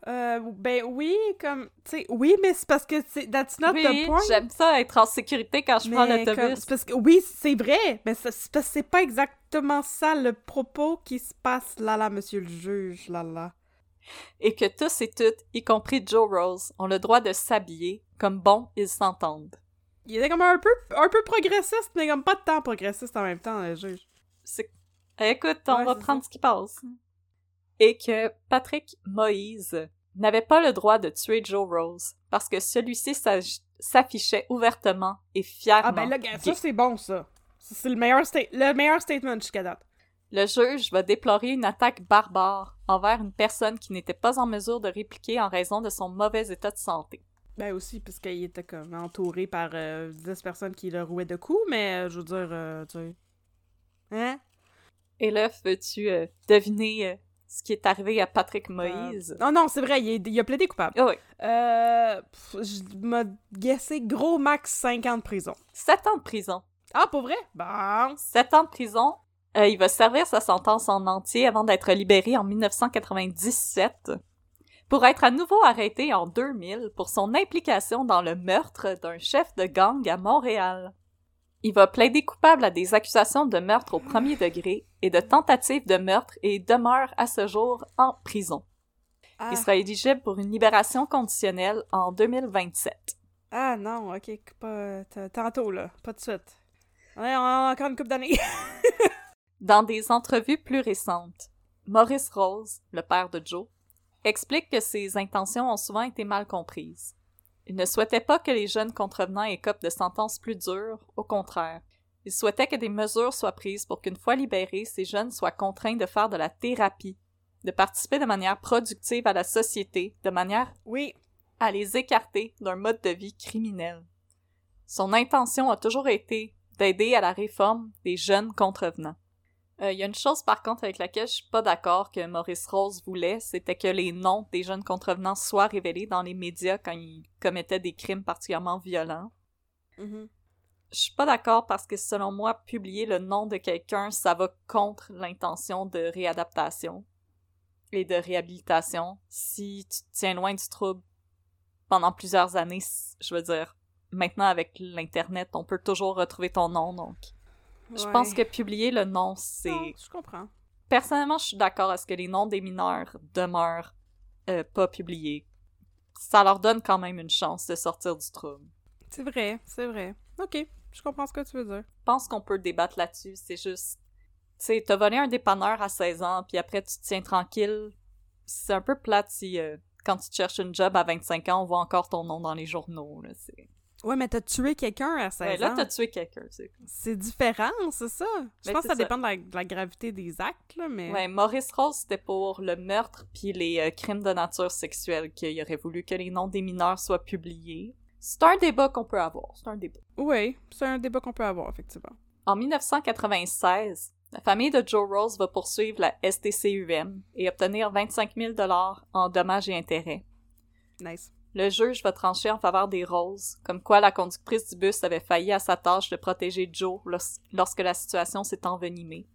Speaker 1: euh, ben oui, comme, tu sais, oui, mais c'est parce que c'est, that's not
Speaker 2: oui,
Speaker 1: the point.
Speaker 2: j'aime ça être en sécurité quand je prends
Speaker 1: Mais comme-
Speaker 2: l'autobus.
Speaker 1: parce que, oui, c'est vrai, mais c'est pas exactement ça le propos qui se passe là là, monsieur le juge, là là.
Speaker 2: Et que tous et toutes, y compris Joe Rose, ont le droit de s'habiller comme bon ils s'entendent.
Speaker 1: Il était comme un peu, un peu progressiste, mais comme pas tant progressiste en même temps, le juge.
Speaker 2: C'est... Écoute, on
Speaker 1: Ouais,
Speaker 2: va prendre ce qui passe. Et que Patrick Moïse n'avait pas le droit de tuer Joe Rose parce que celui-ci s'affichait ouvertement et fièrement.
Speaker 1: Ah ben là, ça c'est bon, ça. Ça, C'est le meilleur, sta- le meilleur statement jusqu'à date.
Speaker 2: Le juge va déplorer une attaque barbare envers une personne qui n'était pas en mesure de répliquer en raison de son mauvais état de santé.
Speaker 1: Ben aussi, parce qu'il était comme entouré par euh, 10 personnes qui le rouaient de coups, mais euh, je veux dire, euh, tu sais... Hein?
Speaker 2: Et là, veux-tu euh, deviner euh, ce qui est arrivé à Patrick Moïse?
Speaker 1: Non, non, c'est vrai, il, est- il a plaidé coupable.
Speaker 2: Ah oui.
Speaker 1: Euh... pff, Je m'a guessé gros max 5 ans de prison.
Speaker 2: Sept ans de prison.
Speaker 1: Ah, pour vrai? Bon.
Speaker 2: Sept ans de prison. Euh, il va servir sa sentence en entier avant d'être libéré en 1997 pour être à nouveau arrêté en 2000 pour son implication dans le meurtre d'un chef de gang à Montréal. Il va plaider coupable à des accusations de meurtre au premier degré et de tentative de meurtre et demeure à ce jour en prison.
Speaker 1: Ah,
Speaker 2: Il sera éligible pour une libération conditionnelle en 2027.
Speaker 1: ah non, ok, pas... Tantôt, là, pas de suite. On a encore une couple d'années.
Speaker 2: Dans des entrevues plus récentes, Maurice Rose, le père de Joe, explique que ses intentions ont souvent été mal comprises. Il ne souhaitait pas que les jeunes contrevenants écopent de sentences plus dures, au contraire. Il souhaitait que des mesures soient prises pour qu'une fois libérés, ces jeunes soient contraints de faire de la thérapie, de participer de manière productive à la société, de manière
Speaker 1: oui.
Speaker 2: à les écarter d'un mode de vie criminel. Son intention a toujours été d'aider à la réforme des jeunes contrevenants. Euh, Il y a une chose par contre avec laquelle je suis pas d'accord que Maurice Rose voulait, c'était que les noms des jeunes contrevenants soient révélés dans les médias quand ils commettaient des crimes particulièrement violents.
Speaker 1: Mhm.
Speaker 2: Je suis pas d'accord parce que selon moi, publier le nom de quelqu'un, ça va contre l'intention de réadaptation et de réhabilitation. Si tu te tiens loin du trouble pendant plusieurs années, je veux dire, maintenant avec l'Internet, on peut toujours retrouver ton nom, donc je pense que publier le nom, c'est...
Speaker 1: Je comprends.
Speaker 2: Personnellement, je suis d'accord à ce que les noms des mineurs demeurent euh, pas publiés. Ça leur donne quand même une chance de sortir du trouble.
Speaker 1: C'est vrai, c'est vrai. Ok, je comprends ce que tu veux dire.
Speaker 2: Je pense qu'on peut débattre là-dessus. C'est juste, tu sais, t'as volé un dépanneur à 16 ans, puis après tu te tiens tranquille. C'est un peu plate si, euh, quand tu te cherches une job à 25 ans, on voit encore ton nom dans les journaux. Là, c'est...
Speaker 1: Ouais, mais t'as tué quelqu'un à 16
Speaker 2: Ouais, là,
Speaker 1: ans.
Speaker 2: t'as tué quelqu'un. C'est...
Speaker 1: C'est différent, c'est ça? Je
Speaker 2: Ben,
Speaker 1: pense que ça
Speaker 2: ça.
Speaker 1: dépend de la, de la gravité des actes, là, mais...
Speaker 2: Ouais, Maurice Rose, c'était pour le meurtre puis les euh, crimes de nature sexuelle qu'il aurait voulu que les noms des mineurs soient publiés. C'est un débat qu'on peut avoir. C'est un débat.
Speaker 1: Oui, c'est un débat qu'on peut avoir, effectivement.
Speaker 2: En 1996, la famille de Joe Rose va poursuivre la STCUM et obtenir 25 000 en dommages et intérêts.
Speaker 1: Nice.
Speaker 2: Le juge va trancher en faveur des Roses, comme quoi la conductrice du bus avait failli à sa tâche de protéger Joe lors- lorsque la situation s'est envenimée.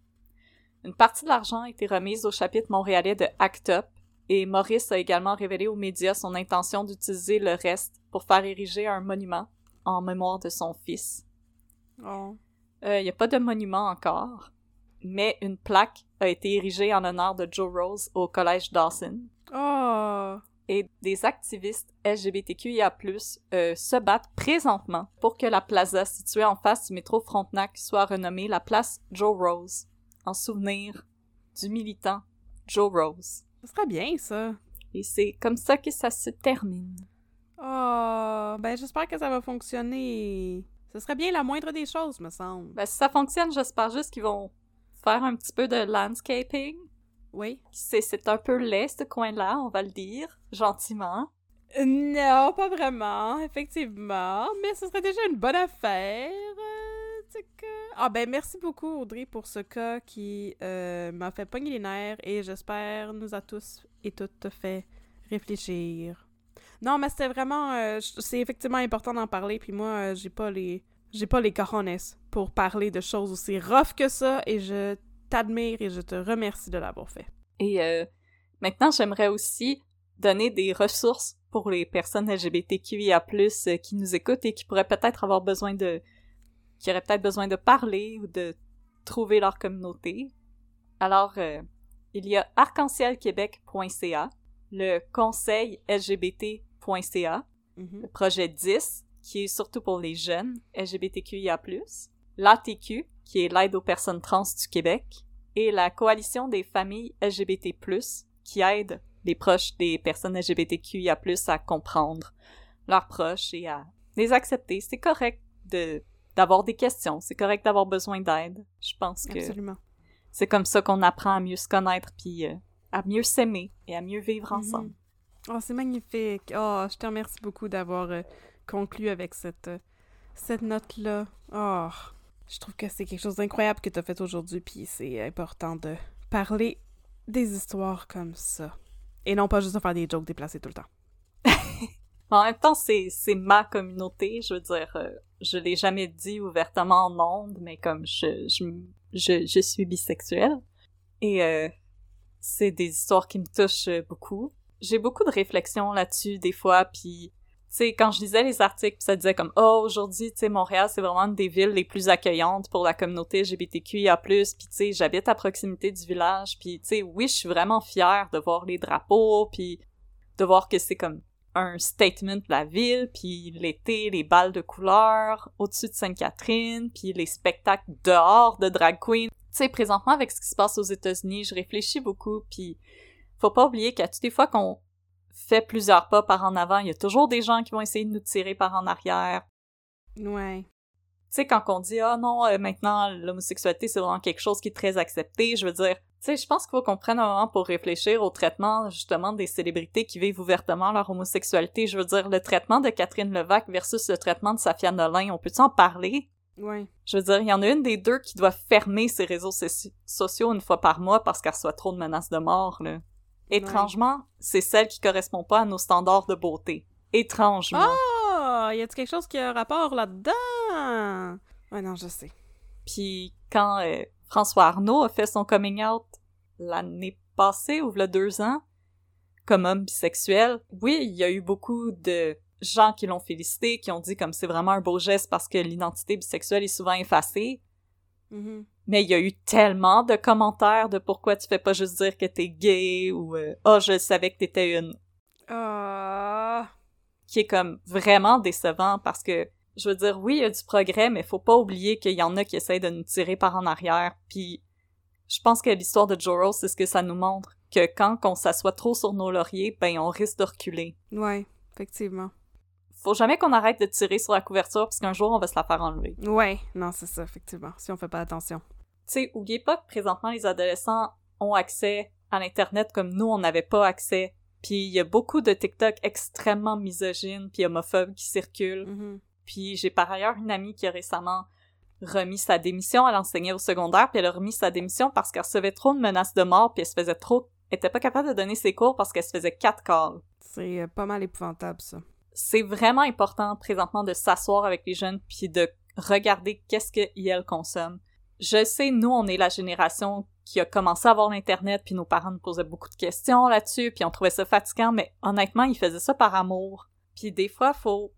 Speaker 2: Une partie de l'argent a été remise au chapitre montréalais de ACT UP, et Maurice a également révélé aux médias son intention d'utiliser le reste pour faire ériger un monument en mémoire de son fils.
Speaker 1: Oh.
Speaker 2: Il n'y a pas de monument encore, mais une plaque a été érigée en l'honneur de Joe Rose au collège Dawson.
Speaker 1: Oh.
Speaker 2: Et des activistes LGBTQIA+, euh, se battent présentement pour que la plaza située en face du métro Frontenac soit renommée la place Joe Rose, en souvenir du militant Joe Rose.
Speaker 1: Ça serait bien, ça.
Speaker 2: Et c'est comme ça que ça se termine.
Speaker 1: Oh. Ben, j'espère que ça va fonctionner. Ce serait bien la moindre des choses, me semble.
Speaker 2: Ben, si ça fonctionne, j'espère juste qu'ils vont faire un petit peu de landscaping.
Speaker 1: Oui.
Speaker 2: C'est, c'est un peu laid, ce coin-là, on va le dire, gentiment.
Speaker 1: Non, pas vraiment, effectivement. Mais ce serait déjà une bonne affaire. euh, Ah ben merci beaucoup Audrey pour ce cas qui euh, m'a fait pogner les nerfs et j'espère nous a tous et toutes fait réfléchir. Non mais c'était vraiment euh, c'est effectivement important d'en parler puis moi j'ai pas les j'ai pas les cojones pour parler de choses aussi rough que ça et je t'admire et je te remercie de l'avoir fait.
Speaker 2: Et maintenant, j'aimerais aussi donner des ressources pour les personnes LGBTQIA+, euh, qui nous écoutent et qui pourraient peut-être avoir besoin de... qui auraient peut-être besoin de parler ou de trouver leur communauté. Alors, euh, il y a arc-en-ciel-québec.ca, le conseil LGBT.ca,
Speaker 1: Mhm.
Speaker 2: le projet 10, qui est surtout pour les jeunes LGBTQIA+, l'ATQ, qui est l'aide aux personnes trans du Québec, et la coalition des familles LGBT+, qui aide les proches des personnes LGBTQIA+, à comprendre leurs proches et à les accepter. C'est correct de d'avoir des questions, c'est correct d'avoir besoin d'aide. Je pense que
Speaker 1: Absolument.
Speaker 2: c'est comme ça qu'on apprend à mieux se connaître puis euh, à mieux s'aimer et à mieux vivre ensemble.
Speaker 1: Mhm. Oh, c'est magnifique. Oh, je te remercie beaucoup d'avoir euh, conclu avec cette, euh, cette note-là. Oh, je trouve que c'est quelque chose d'incroyable que tu as fait aujourd'hui, puis c'est important de parler des histoires comme ça. Et non pas juste de faire des jokes déplacés tout le temps.
Speaker 2: En même temps, c'est ma communauté, je veux dire, euh, je l'ai jamais dit ouvertement en ondes, mais comme je suis bisexuelle et euh, c'est des histoires qui me touchent beaucoup. J'ai beaucoup de réflexions là-dessus des fois, puis sais quand je lisais les articles, ça disait comme oh aujourd'hui, tu sais Montréal, c'est vraiment une des villes les plus accueillantes pour la communauté LGBTQIA+, puis tu sais j'habite à proximité du village, puis tu sais oui, je suis vraiment fière de voir les drapeaux, puis de voir que c'est comme un statement de la ville, puis l'été, les balles de couleurs au-dessus de Sainte-Catherine, puis les spectacles dehors de drag queen. Tu sais, présentement, avec ce qui se passe aux États-Unis, je réfléchis beaucoup, puis faut pas oublier qu'à toutes les fois qu'on fait plusieurs pas par en avant, il y a toujours des gens qui vont essayer de nous tirer par en arrière.
Speaker 1: Ouais.
Speaker 2: Tu sais, quand on dit « Ah non, euh, maintenant, l'homosexualité, c'est vraiment quelque chose qui est très accepté », je veux dire, tu sais, je pense qu'il faut qu'on prenne un moment pour réfléchir au traitement, justement, des célébrités qui vivent ouvertement leur homosexualité. Je veux dire, le traitement de Catherine Levac versus le traitement de Safia Nolin, on peut-tu en parler?
Speaker 1: Ouais.
Speaker 2: Je veux dire, il y en a une des deux qui doit fermer ses réseaux soci- sociaux une fois par mois parce qu'elle reçoit trop de menaces de mort, là. Étrangement, c'est celle qui correspond pas à nos standards de beauté. Étrangement.
Speaker 1: Oh, y a-t-il quelque chose qui a un rapport là-dedans? Ouais, non, je sais.
Speaker 2: Puis quand euh, François Arnaud a fait son coming out l'année passée ou a deux ans, comme homme bisexuel, oui, il y a eu beaucoup de gens qui l'ont félicité, qui ont dit comme c'est vraiment un beau geste parce que l'identité bisexuelle est souvent effacée.
Speaker 1: Mhm.
Speaker 2: Mais il y a eu tellement de commentaires de pourquoi tu fais pas juste dire que t'es gay ou euh, oh je savais que t'étais une
Speaker 1: Ah.
Speaker 2: qui est comme vraiment décevant parce que je veux dire oui il y a du progrès mais faut pas oublier qu'il y en a qui essayent de nous tirer par en arrière puis je pense que l'histoire de Joe Rose c'est ce que ça nous montre que quand on s'assoit trop sur nos lauriers ben on risque de reculer
Speaker 1: Ouais, effectivement.
Speaker 2: faut jamais qu'on arrête de tirer sur la couverture parce qu'un jour on va se la faire enlever
Speaker 1: Ouais, non, c'est ça, effectivement, si on fait pas attention.
Speaker 2: Tu sais, oubliez pas que présentement les adolescents ont accès à l'internet comme nous on n'avait pas accès. Puis il y a beaucoup de TikTok extrêmement misogynes puis homophobes qui circulent.
Speaker 1: Mhm.
Speaker 2: Puis j'ai par ailleurs une amie qui a récemment remis sa démission, elle enseignait au secondaire, puis elle a remis sa démission parce qu'elle recevait trop de menaces de mort, puis elle se faisait trop elle était pas capable de donner ses cours parce qu'elle se faisait quatre calls.
Speaker 1: C'est euh, pas mal épouvantable, ça.
Speaker 2: C'est vraiment important présentement de s'asseoir avec les jeunes puis de regarder qu'est-ce qu'ils consomment. Je sais, nous, on est la génération qui a commencé à avoir l'Internet, puis nos parents nous posaient beaucoup de questions là-dessus, puis on trouvait ça fatigant, mais honnêtement, ils faisaient ça par amour. Puis des fois, faut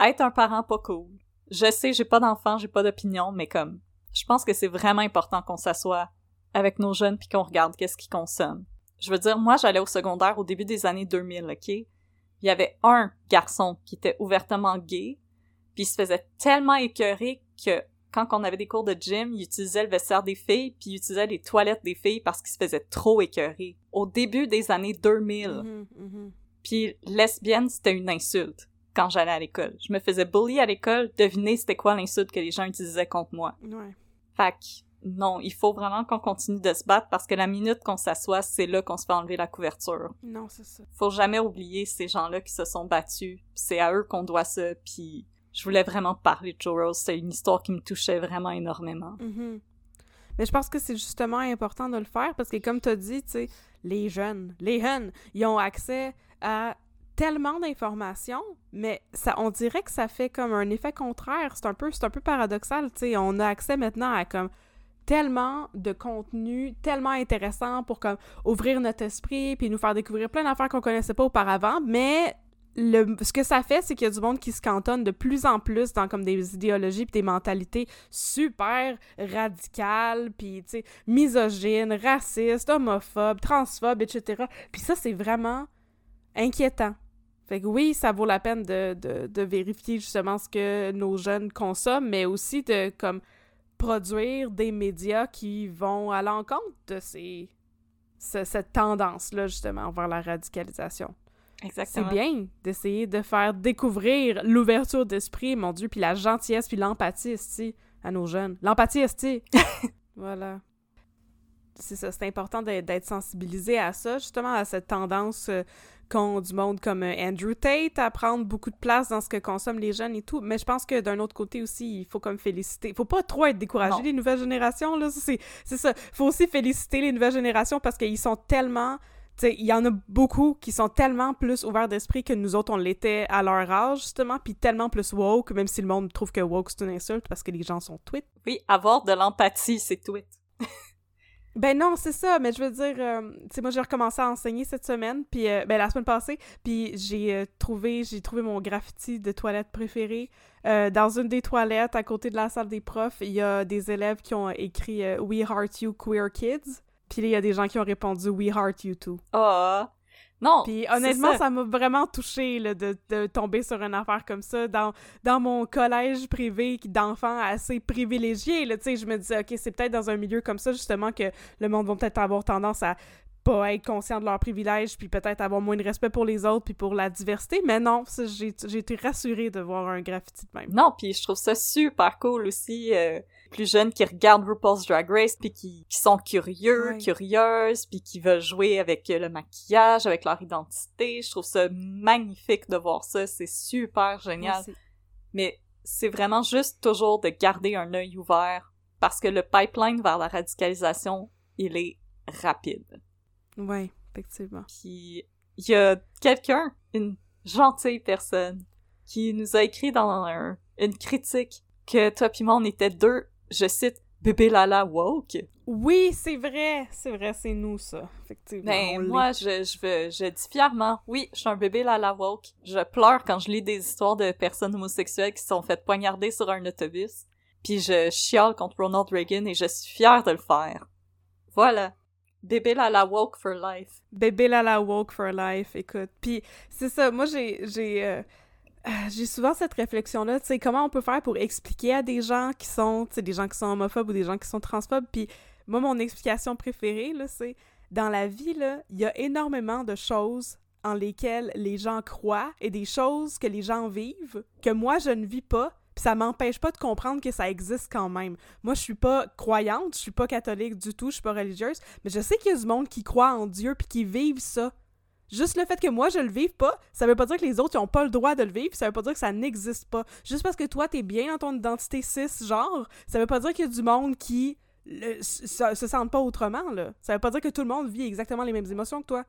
Speaker 2: être un parent pas cool. Je sais, j'ai pas d'enfant, j'ai pas d'opinion, mais comme, je pense que c'est vraiment important qu'on s'assoie avec nos jeunes puis qu'on regarde qu'est-ce qu'ils consomment. Je veux dire, moi, j'allais au secondaire au début des années 2000, ok? Il y avait un garçon qui était ouvertement gay, puis il se faisait tellement écœurer que quand on avait des cours de gym, il utilisait le vestiaire des filles, puis il utilisait les toilettes des filles parce qu'il se faisait trop écœurer. Au début des années 2000.
Speaker 1: Mhm, mhm.
Speaker 2: Puis lesbienne, c'était une insulte quand j'allais à l'école. Je me faisais bully à l'école, devinez c'était quoi l'insulte que les gens utilisaient contre moi.
Speaker 1: Ouais.
Speaker 2: Fait que, non, il faut vraiment qu'on continue de se battre parce que la minute qu'on s'assoit, c'est là qu'on se fait enlever la couverture.
Speaker 1: Non, c'est ça.
Speaker 2: Faut jamais oublier ces gens-là qui se sont battus. C'est à eux qu'on doit ça. Puis je voulais vraiment parler de Joe Rose. C'est une histoire qui me touchait vraiment énormément.
Speaker 1: Mhm. Mais je pense que c'est justement important de le faire parce que, comme tu as dit, tu sais, les jeunes, les jeunes, ils ont accès à tellement d'informations, mais ça, on dirait que ça fait comme un effet contraire. C'est un peu, c'est un peu paradoxal, tu sais. On a accès maintenant à comme tellement de contenu, tellement intéressant pour comme ouvrir notre esprit puis nous faire découvrir plein d'affaires qu'on connaissait pas auparavant, mais ce que ça fait, c'est qu'il y a du monde qui se cantonne de plus en plus dans des idéologies puis des mentalités super radicales, puis misogynes, racistes, homophobes, transphobes, etc. Puis ça, c'est vraiment inquiétant. Fait que oui, ça vaut la peine de, de, de, vérifier justement ce que nos jeunes consomment, mais aussi de comme produire des médias qui vont à l'encontre de ces, cette tendance-là justement vers la radicalisation.
Speaker 2: Exactement.
Speaker 1: C'est bien d'essayer de faire découvrir l'ouverture d'esprit, mon Dieu, puis la gentillesse, puis l'empathie, ici, à nos jeunes. L'empathie, ici. voilà. C'est ça, c'est important d'être sensibilisé à ça, justement, à cette tendance euh, qu'ont du monde comme euh, Andrew Tate à prendre beaucoup de place dans ce que consomment les jeunes et tout. Mais je pense que d'un autre côté aussi, il faut comme féliciter. Il faut pas trop être découragé, les nouvelles générations, là. C'est ça. Il faut aussi féliciter les nouvelles générations parce qu'ils sont tellement il y en a beaucoup qui sont tellement plus ouverts d'esprit que nous autres, on l'était à leur âge, justement, puis tellement plus woke, même si le monde trouve que woke, c'est une insulte parce que les gens sont tweet.
Speaker 2: Oui, avoir de l'empathie, c'est tweet.
Speaker 1: ben non, c'est ça, mais je veux dire, euh, tu sais, moi, j'ai recommencé à enseigner cette semaine, puis euh, ben la semaine passée, puis j'ai euh, trouvé, j'ai trouvé mon graffiti de toilette préféré. dans une des toilettes, à côté de la salle des profs, il y a des élèves qui ont écrit We Heart You Queer Kids ». Puis là, il y a des gens qui ont répondu We heart you too.
Speaker 2: Oh. Non.
Speaker 1: Puis honnêtement, ça m'a vraiment touché de, de, tomber sur une affaire comme ça dans, dans mon collège privé d'enfants assez privilégiés. Tu sais, je me disais, OK, c'est peut-être dans un milieu comme ça, justement, que le monde va peut-être avoir tendance à pas être conscient de leurs privilèges, puis peut-être avoir moins de respect pour les autres, puis pour la diversité. Mais non, j'ai été rassurée de voir un graffiti de même.
Speaker 2: Non, puis je trouve ça super cool aussi. Euh, plus jeunes qui regardent RuPaul's Drag Race, puis qui, qui sont curieux, curieuses, puis qui veulent jouer avec le maquillage, avec leur identité. Je trouve ça magnifique de voir ça. C'est super génial. Mais c'est vraiment juste toujours de garder un œil ouvert parce que le pipeline vers la radicalisation, il est rapide.
Speaker 1: Oui, effectivement.
Speaker 2: Puis il y a quelqu'un, une gentille personne, qui nous a écrit dans une critique que toi pis moi on était deux, je cite, bébé Lala woke.
Speaker 1: Oui, c'est vrai, c'est vrai, c'est nous ça, effectivement.
Speaker 2: Ben, moi, je, je, veux, je dis fièrement, oui, je suis un bébé Lala woke. Je pleure quand je lis des histoires de personnes homosexuelles qui se sont faites poignarder sur un autobus. Puis je chiale contre Ronald Reagan et je suis fière de le faire. Voilà. Bébé la woke for life.
Speaker 1: Bébé la woke for life, écoute. Puis c'est ça, moi j'ai j'ai euh, j'ai souvent cette réflexion là, tu comment on peut faire pour expliquer à des gens qui sont, des gens qui sont homophobes ou des gens qui sont transphobes? Puis moi mon explication préférée là, c'est dans la vie là, il y a énormément de choses en lesquelles les gens croient et des choses que les gens vivent que moi je ne vis pas ça m'empêche pas de comprendre que ça existe quand même. Moi, je suis pas croyante, je suis pas catholique du tout, je suis pas religieuse, mais je sais qu'il y a du monde qui croit en Dieu puis qui vivent ça. Juste le fait que moi je le vive pas, ça veut pas dire que les autres n'ont pas le droit de le vivre, ça veut pas dire que ça n'existe pas. Juste parce que toi t'es bien dans ton identité cis genre, ça veut pas dire qu'il y a du monde qui se, se sent pas autrement là. Ça veut pas dire que tout le monde vit exactement les mêmes émotions que toi.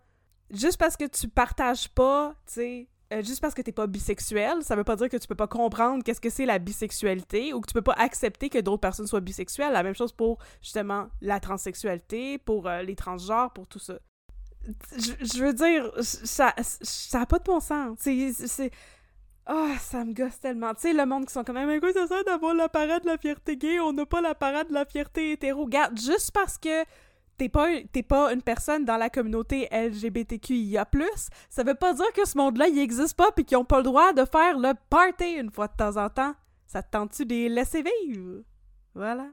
Speaker 1: Juste parce que tu partages pas, tu sais, euh, juste parce que t'es pas bisexuel, ça veut pas dire que tu peux pas comprendre qu'est-ce que c'est la bisexualité ou que tu peux pas accepter que d'autres personnes soient bisexuelles. La même chose pour justement la transsexualité, pour euh, les transgenres, pour tout ça. Je, veux dire, ça, ça a pas de bon sens. C'est. Oh, ça me gosse tellement. Tu sais, le monde qui sont quand même, quoi ça d'avoir la parade de la fierté gay? On n'a pas la parade de la fierté hétéro. Regarde, juste parce que t'es pas, pas une personne dans la communauté LGBTQIA+, ça veut pas dire que ce monde-là, il existe pas pis qu'ils ont pas le droit de faire le party une fois de temps en temps. Ça te tente-tu de les laisser vivre? Voilà.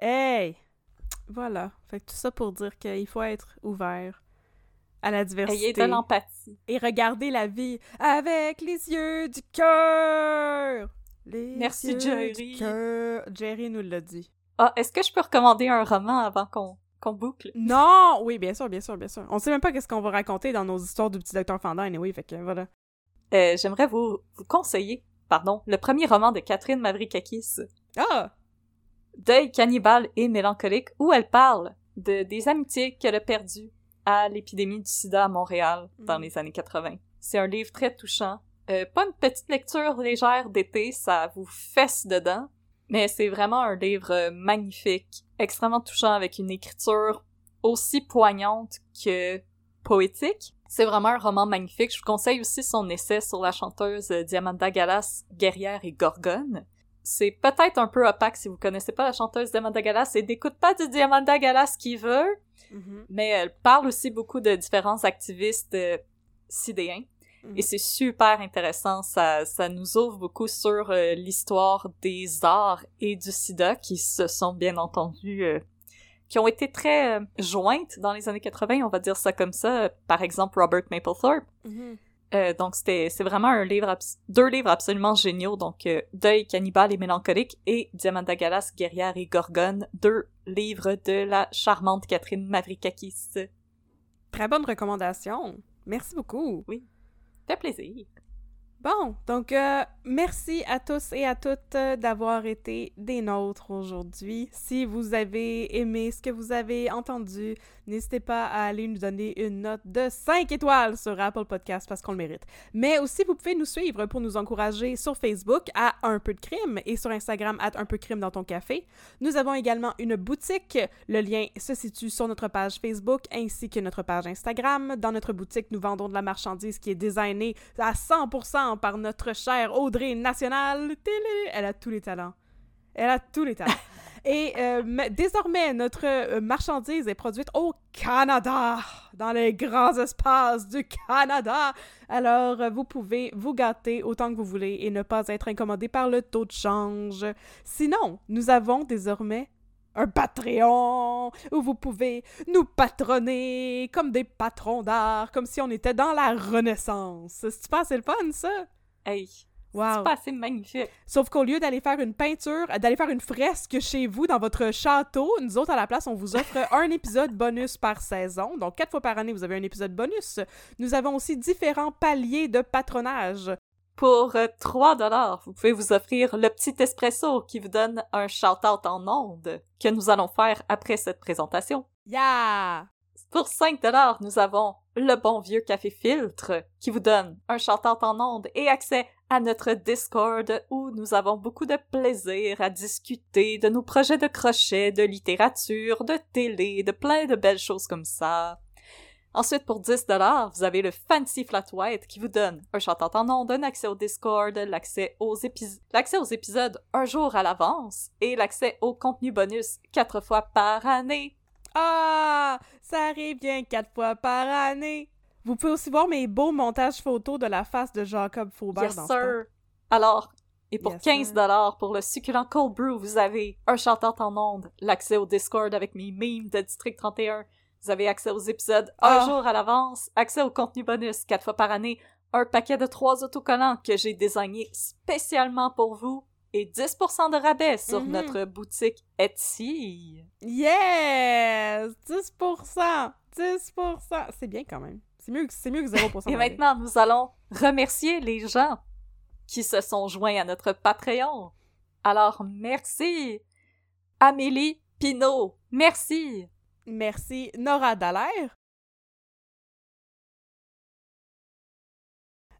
Speaker 1: Hey! Voilà. Fait que tout ça pour dire qu'il faut être ouvert à la diversité.
Speaker 2: Et de l'empathie.
Speaker 1: Et regarder la vie avec les yeux du cœur!
Speaker 2: Merci, Jerry.
Speaker 1: Jerry nous l'a dit.
Speaker 2: Ah, est-ce que je peux recommander un roman avant qu'on qu'on boucle?
Speaker 1: Non! Oui, bien sûr, bien sûr, bien sûr. On sait même pas qu'est-ce qu'on va raconter dans nos histoires du petit docteur Fandin, et oui, fait que voilà.
Speaker 2: Euh, J'aimerais vous, vous conseiller, pardon, le premier roman de Catherine Mavrikakis.
Speaker 1: Ah!
Speaker 2: Deuil cannibale et mélancolique, où elle parle de des amitiés qu'elle a perdues à l'épidémie du sida à Montréal dans
Speaker 1: Mhm.
Speaker 2: les années 80. C'est un livre très touchant. Euh, pas une petite lecture légère d'été, ça vous fesse dedans, mais c'est vraiment un livre euh, magnifique, extrêmement touchant avec une écriture aussi poignante que poétique. C'est vraiment un roman magnifique. Je vous conseille aussi son essai sur la chanteuse euh, Diamanda Galas, guerrière et gorgone. C'est peut-être un peu opaque si vous connaissez pas la chanteuse Diamanda Galas et n'écoute pas du Diamanda Galas qui veut,
Speaker 1: Mhm.
Speaker 2: mais elle parle aussi beaucoup de différents activistes euh, sidéens. Et c'est super intéressant, ça, ça nous ouvre beaucoup sur euh, l'histoire des arts et du sida qui se sont bien entendu, euh, qui ont été très euh, jointes dans les années 80, on va dire ça comme ça. Par exemple, Robert Mapplethorpe.
Speaker 1: Mhm.
Speaker 2: Euh, donc c'était c'est vraiment un livre deux livres absolument géniaux donc euh, Deuil cannibale et mélancolique et Diamanda Galas guerrière et gorgone deux livres de la charmante Catherine Mavrikakis
Speaker 1: Très bonne recommandation. Merci beaucoup.
Speaker 2: fait plaisir
Speaker 1: Bon, donc euh, merci à tous et à toutes euh, d'avoir été des nôtres aujourd'hui. Si vous avez aimé ce que vous avez entendu, n'hésitez pas à aller nous donner une note de 5 étoiles sur Apple Podcast parce qu'on le mérite. Mais aussi, vous pouvez nous suivre pour nous encourager sur Facebook à Un peu de crime et sur Instagram à Un peu crime dans ton café. Nous avons également une boutique. Le lien se situe sur notre page Facebook ainsi que notre page Instagram. Dans notre boutique, nous vendons de la marchandise qui est designée à 100% par notre chère Audrey Nationale. Elle a tous les talents. Elle a tous les talents. Et euh, mais désormais, notre euh, marchandise est produite au Canada, dans les grands espaces du Canada. Alors, vous pouvez vous gâter autant que vous voulez et ne pas être incommodé par le taux de change. Sinon, nous avons désormais un Patreon où vous pouvez nous patronner comme des patrons d'art, comme si on était dans la Renaissance. C'est pas assez le fun, ça?
Speaker 2: hey
Speaker 1: Wow.
Speaker 2: c'est pas assez magnifique
Speaker 1: Sauf qu'au lieu d'aller faire une peinture, d'aller faire une fresque chez vous dans votre château, nous autres à la place, on vous offre un épisode bonus par saison. Donc quatre fois par année, vous avez un épisode bonus. Nous avons aussi différents paliers de patronage.
Speaker 2: Pour euh, 3 dollars, vous pouvez vous offrir le petit espresso qui vous donne un shout-out en ondes que nous allons faire après cette présentation.
Speaker 1: Yeah!
Speaker 2: Pour 5 dollars, nous avons le bon vieux café filtre qui vous donne un shout-out en ondes et accès à notre Discord où nous avons beaucoup de plaisir à discuter de nos projets de crochet, de littérature, de télé, de plein de belles choses comme ça. Ensuite, pour 10 dollars, vous avez le Fancy Flat White qui vous donne un chantant en ondes, un accès au Discord, l'accès aux, épis- l'accès aux épisodes un jour à l'avance et l'accès au contenu bonus quatre fois par année.
Speaker 1: Ah! Ça arrive bien quatre fois par année. Vous pouvez aussi voir mes beaux montages photos de la face de Jacob Faubert
Speaker 2: Yes,
Speaker 1: dans ce
Speaker 2: sir! Alors, et pour
Speaker 1: Yes,
Speaker 2: 15
Speaker 1: sir.
Speaker 2: dollars pour le succulent cold brew, vous avez un chantant en ondes, l'accès au Discord avec mes memes de District 31. Vous avez accès aux épisodes un
Speaker 1: Ah.
Speaker 2: jour à l'avance, accès au contenu bonus quatre fois par année, un paquet de trois autocollants que j'ai désigné spécialement pour vous et 10% de rabais sur
Speaker 1: Mhm.
Speaker 2: notre boutique Etsy.
Speaker 1: Yes! 10%! 10%! C'est bien quand même. C'est mieux, mieux que 0%.
Speaker 2: Et
Speaker 1: rabais.
Speaker 2: maintenant, nous allons remercier les gens qui se sont joints à notre Patreon. Alors, merci! Amélie Pinault, merci!
Speaker 1: Merci Nora Dallaire.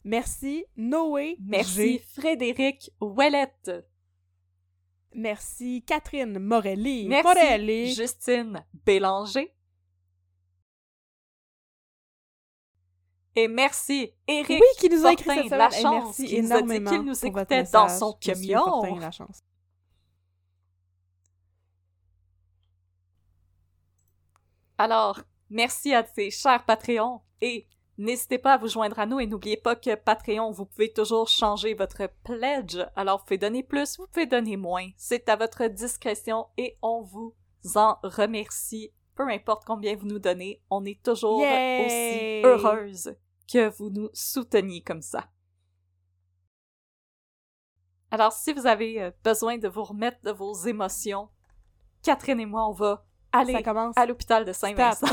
Speaker 1: Merci Noé
Speaker 2: Merci
Speaker 1: G.
Speaker 2: Frédéric Ouellette.
Speaker 1: Merci Catherine Morelli.
Speaker 2: Merci
Speaker 1: Morelli.
Speaker 2: Justine Bélanger. Et merci Éric
Speaker 1: Oui, qui nous a écrit cette
Speaker 2: la
Speaker 1: semaine. Et
Speaker 2: chance,
Speaker 1: merci
Speaker 2: qui nous a dit
Speaker 1: énormément
Speaker 2: qu'il nous écoutait dans son camion.
Speaker 1: Fortin, la chance.
Speaker 2: Alors, merci à ces chers Patreons et n'hésitez pas à vous joindre à nous et n'oubliez pas que Patreon, vous pouvez toujours changer votre pledge. Alors, vous pouvez donner plus, vous pouvez donner moins. C'est à votre discrétion et on vous en remercie. Peu importe combien vous nous donnez, on est toujours
Speaker 1: Yay!
Speaker 2: aussi heureuse que vous nous souteniez comme ça. Alors, si vous avez euh, besoin de vous remettre de vos émotions, Catherine et moi, on va aller
Speaker 1: Ça commence.
Speaker 2: à l'hôpital de Saint-Vincent.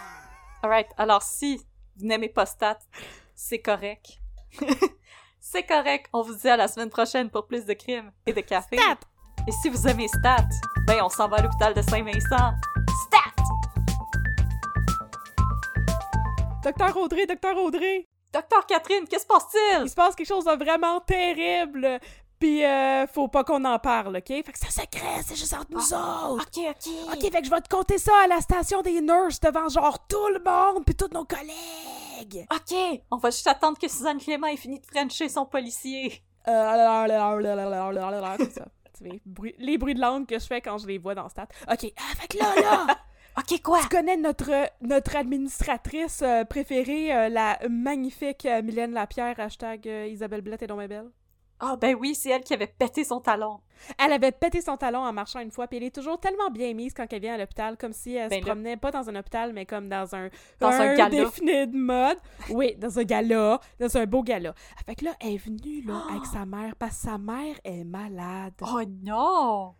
Speaker 2: Alright, alors si vous n'aimez pas Stat, c'est correct. c'est correct. On vous dit à la semaine prochaine pour plus de crimes et de café.
Speaker 1: Stat.
Speaker 2: Et si vous aimez Stat, ben on s'en va à l'hôpital de Saint-Vincent. Stat!
Speaker 1: Docteur Audrey, docteur Audrey!
Speaker 2: Docteur Catherine, qu'est-ce qui se passe-t-il?
Speaker 1: Il se passe quelque chose de vraiment terrible! Pis euh, faut pas qu'on en parle, ok? Fait que c'est secret, c'est juste entre nous autres!
Speaker 2: Ok, ok.
Speaker 1: Ok, fait que je vais te compter ça à la station des nurses devant genre tout le monde pis tous nos collègues!
Speaker 2: Ok, on va juste attendre que Suzanne Clément ait fini de frencher son policier.
Speaker 1: Euh, comme ça. Les bruits de langue que je fais quand je les vois dans Stat. Ok, ah, fait que là, là!
Speaker 2: Ok, quoi?
Speaker 1: Tu connais notre, notre administratrice euh, préférée, euh, la magnifique euh, Mylène Lapierre, hashtag euh, Isabelle Blette et donc ma belle?
Speaker 2: Ah ben oui, c'est elle qui avait pété son talon.
Speaker 1: Elle avait pété son talon en marchant une fois, puis elle est toujours tellement bien mise quand elle vient à l'hôpital, comme si elle
Speaker 2: Ben
Speaker 1: se
Speaker 2: là-
Speaker 1: promenait pas dans un hôpital, mais comme dans un,
Speaker 2: Dans un gala.
Speaker 1: défilé de mode. Oui, dans un gala, dans un beau gala. Fait que là, elle est venue là, avec sa mère, parce que sa mère est malade.
Speaker 2: Oh non!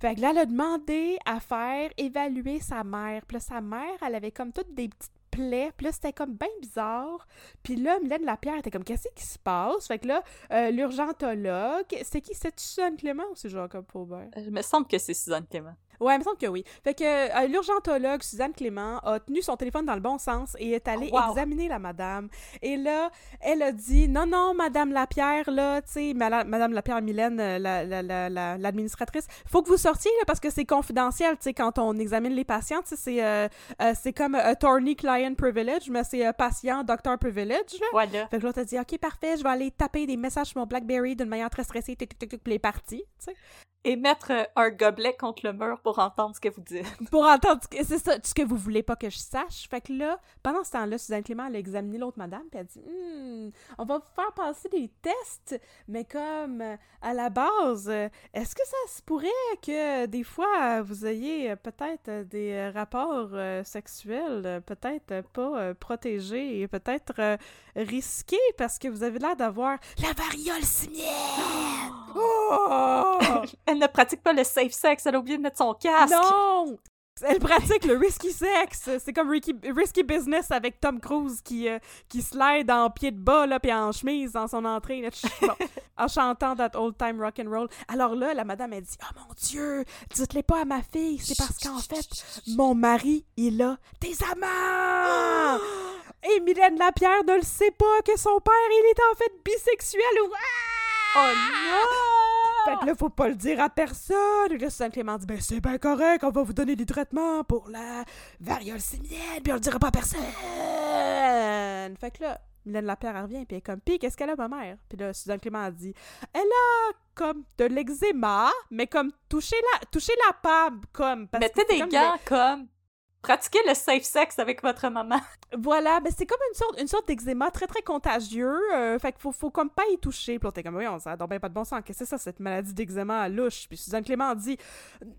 Speaker 1: Fait que là, elle a demandé à faire évaluer sa mère. Puis là, sa mère, elle avait comme toutes des petites plaies. Puis là, c'était comme bien bizarre. Puis là, Mylène Lapierre était comme, qu'est-ce qui se passe? Fait que là, euh, l'urgentologue, c'est qui? C'est Suzanne Clément ou c'est Jacob Faubert?
Speaker 2: Il me semble que c'est Suzanne Clément.
Speaker 1: Ouais, il me semble que oui. Fait que euh, l'urgentologue Suzanne Clément a tenu son téléphone dans le bon sens et est allée
Speaker 2: Oh, wow.
Speaker 1: examiner la madame. Et là, elle a dit non, non, Madame Lapierre, là, tu sais, Madame Lapierre Mylène, euh, la- la- la- l'administratrice, faut que vous sortiez, là, parce que c'est confidentiel, tu sais, quand on examine les patients, tu sais, c'est euh, euh, c'est comme attorney-client privilege, mais c'est euh, patient-docteur privilege, là.
Speaker 2: Voilà.
Speaker 1: Fait que l'autre a dit, OK, parfait, je vais aller taper des messages sur mon Blackberry d'une manière très stressée, tic, tic, tic, tic, puis elle est partie, tu sais.
Speaker 2: Et mettre euh, un gobelet contre le mur pour entendre ce que vous dites.
Speaker 1: pour entendre ce que- c'est ça ce que vous voulez pas que je sache fait que là pendant ce temps-là Suzanne Clément elle a examiné l'autre madame puis elle a dit Hmm, on va vous faire passer des tests mais comme euh, à la base euh, est-ce que ça se pourrait que des fois vous ayez peut-être des rapports sexuels peut-être pas protégés et peut-être risqués parce que vous avez l'air d'avoir la variole simienne oh!
Speaker 2: Elle ne pratique pas le safe sex, elle a oublié de mettre son casque.
Speaker 1: Non! Elle pratique le risky sex. C'est comme Ricky- risky business avec Tom Cruise qui, euh, qui slide en pied de bas là, puis en chemise dans son entrée, là, tch, bon, en chantant that old time rock and roll. Alors là, la madame elle dit "Oh mon Dieu, dites-les pas à ma fille, c'est parce qu'en fait, mon mari il a des amants." Et Mylène Lapierre ne le sait pas que son père il est en fait bisexuel ou
Speaker 2: Oh non!
Speaker 1: Fait que là, faut pas le dire à personne. Et là, Suzanne Clément dit, ben c'est bien correct, on va vous donner des traitements pour la variole simienne, puis on le dira pas à personne. Fait que là, Mylène Lapierre elle revient, puis elle est comme, pis qu'est-ce qu'elle a, ma mère? Puis là, Suzanne Clément a dit, elle a comme de l'eczéma, mais comme toucher la, toucher la pâme, comme. parce que
Speaker 2: Mettez
Speaker 1: c'est
Speaker 2: des
Speaker 1: comme
Speaker 2: gants comme. Pratiquez le safe sex avec votre maman.
Speaker 1: Voilà, mais c'est comme une sorte, une sorte d'eczéma très très contagieux. euh, fait qu'il faut, faut comme pas y toucher. Puis là, t'es comme, oui, on ben pas de bon sens. Qu'est-ce que c'est ça, cette maladie d'eczéma à louche? Puis Suzanne Clément dit,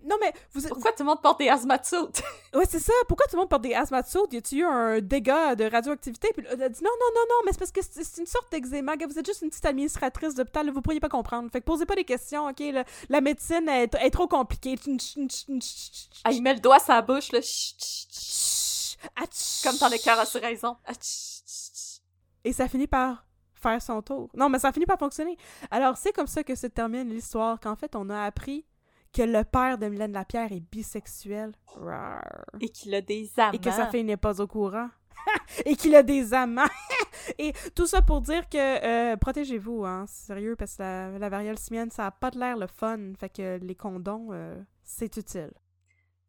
Speaker 1: non mais vous,
Speaker 2: Pourquoi tout le monde porte des asthmatudes?
Speaker 1: Ouais, c'est ça. Pourquoi tout le monde porte des asthmatoutes? Y a-tu eu un dégât de radioactivité? Puis elle a dit non, non, non, non, mais c'est parce que c'est une sorte d'eczéma. Vous êtes juste une petite administratrice d'hôpital, vous pourriez pas comprendre. Fait que posez pas des questions, ok? La médecine est, est trop compliquée.
Speaker 2: Ah, il met le doigt sur la bouche, là. Chut, chut. Comme dans le cœur à raison. Chut, chut, chut.
Speaker 1: Et ça finit par faire son tour. Non, mais ça finit par fonctionner. Alors, c'est comme ça que se termine l'histoire, qu'en fait, on a appris que le père de Mylène Lapierre est bisexuel. Rar.
Speaker 2: Et qu'il a des amants.
Speaker 1: Et que sa fille n'est pas au courant. et qu'il a des amants. et tout ça pour dire que euh, protégez-vous, hein, sérieux, parce que la, la variole simienne, ça a pas de l'air le fun. Fait que les condoms, euh, c'est utile.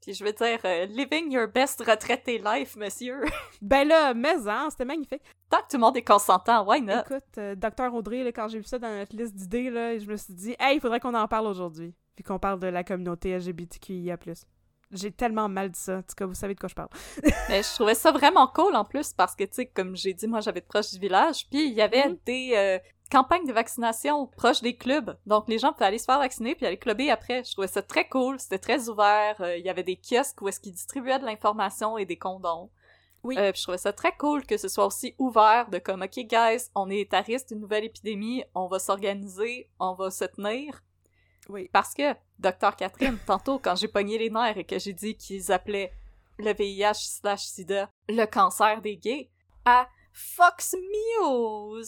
Speaker 2: Puis je veux dire, euh, living your best retraité life, monsieur.
Speaker 1: Ben là, mais hein, c'était magnifique.
Speaker 2: Tant que tout le monde est consentant, why not?
Speaker 1: Écoute, euh, Docteur Audrey, là, quand j'ai vu ça dans notre liste d'idées, là, je me suis dit, hey, il faudrait qu'on en parle aujourd'hui. Puis qu'on parle de la communauté LGBTQIA. J'ai tellement mal dit ça. En tout cas, vous savez de quoi je parle.
Speaker 2: Mais je trouvais ça vraiment cool en plus parce que, tu sais, comme j'ai dit, moi j'avais de proche du village, puis il y avait
Speaker 1: Mhm.
Speaker 2: des euh, campagnes de vaccination proches des clubs. Donc les gens pouvaient aller se faire vacciner puis aller clubber après. Je trouvais ça très cool, c'était très ouvert. euh, Il y avait des kiosques où est-ce qu'ils distribuaient de l'information et des condoms.
Speaker 1: Oui.
Speaker 2: Euh, puis je trouvais ça très cool que ce soit aussi ouvert de comme, OK, guys, on est à risque d'une nouvelle épidémie, on va s'organiser, on va se tenir.
Speaker 1: Oui.
Speaker 2: Parce que, docteur Catherine, tantôt, quand j'ai pogné les nerfs et que j'ai dit qu'ils appelaient le VIH slash SIDA le cancer des gays, à Fox News,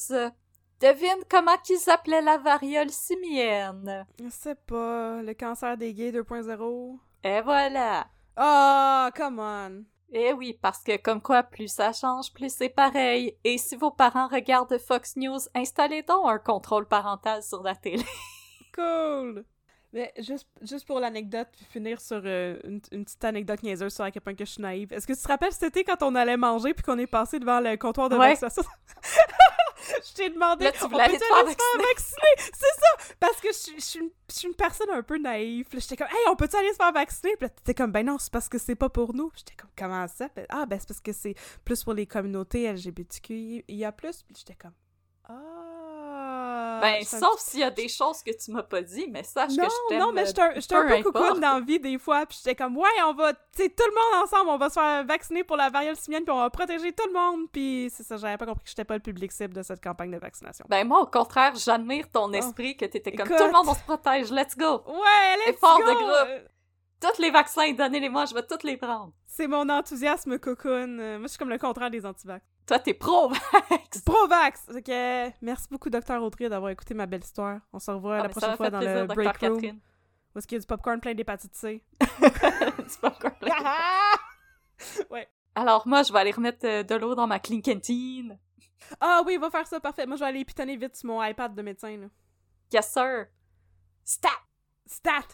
Speaker 2: devine comment qu'ils appelaient la variole simienne.
Speaker 1: Je sais pas. Le cancer des gays 2.0.
Speaker 2: Et voilà.
Speaker 1: Oh, come on.
Speaker 2: Eh oui, parce que comme quoi, plus ça change, plus c'est pareil. Et si vos parents regardent Fox News, installez donc un contrôle parental sur la télé.
Speaker 1: cool! Mais juste, juste pour l'anecdote, puis finir sur euh, une, une, petite anecdote niaiseuse sur à quel point que je suis naïve. Est-ce que tu te rappelles cet été quand on allait manger puis qu'on est passé devant le comptoir de
Speaker 2: Ouais.
Speaker 1: je t'ai demandé,
Speaker 2: Là, tu
Speaker 1: on peut
Speaker 2: aller te faire vacciner?
Speaker 1: vacciner? C'est ça! Parce que je, suis- je suis une- je suis une personne un peu naïve. J'étais comme, hey, on peut-tu aller se faire vacciner? Puis là, t'étais comme, ben non, c'est parce que c'est pas pour nous. J'étais comme, comment ça? Puis, ah, ben c'est parce que c'est plus pour les communautés LGBTQIA+. Puis j'étais comme, ah...
Speaker 2: ben, sauf s'il y a des choses que tu m'as pas dit, mais sache
Speaker 1: non,
Speaker 2: que je t'aime.
Speaker 1: non, mais j'étais un, un
Speaker 2: peu
Speaker 1: cocoon dans la vie des fois, puis j'étais comme, ouais, on va, tu sais, tout le monde ensemble, on va se faire vacciner pour la variole simienne, puis on va protéger tout le monde, puis c'est ça, j'avais pas compris que j'étais pas le public cible de cette campagne de vaccination.
Speaker 2: Ben moi, au contraire, j'admire ton esprit que t'étais comme
Speaker 1: Écoute.
Speaker 2: tout le monde, on se protège, let's go!
Speaker 1: Ouais, let's
Speaker 2: Effort
Speaker 1: go!
Speaker 2: de groupe. Tous les vaccins, donnez-les-moi, je vais tous les prendre.
Speaker 1: C'est mon enthousiasme cocoon. Moi, je suis comme le contraire des antivax.
Speaker 2: Toi, t'es pro-vax!
Speaker 1: Pro-vax! Ok, merci beaucoup, Docteur Audrey, d'avoir écouté ma belle histoire. On se revoit
Speaker 2: Ah,
Speaker 1: la prochaine fois dans
Speaker 2: plaisir,
Speaker 1: le
Speaker 2: Dr.
Speaker 1: break room, où est-ce qu'il y a du popcorn plein d'hépatite C?
Speaker 2: Pas encore là.
Speaker 1: ouais.
Speaker 2: Alors moi, je vais aller remettre euh, de l'eau dans ma clean canteen.
Speaker 1: Ah oui, va faire ça, parfait. Moi, je vais aller pitonner vite sur mon iPad de médecin, là.
Speaker 2: Yes, sir! Stat!
Speaker 1: Stat!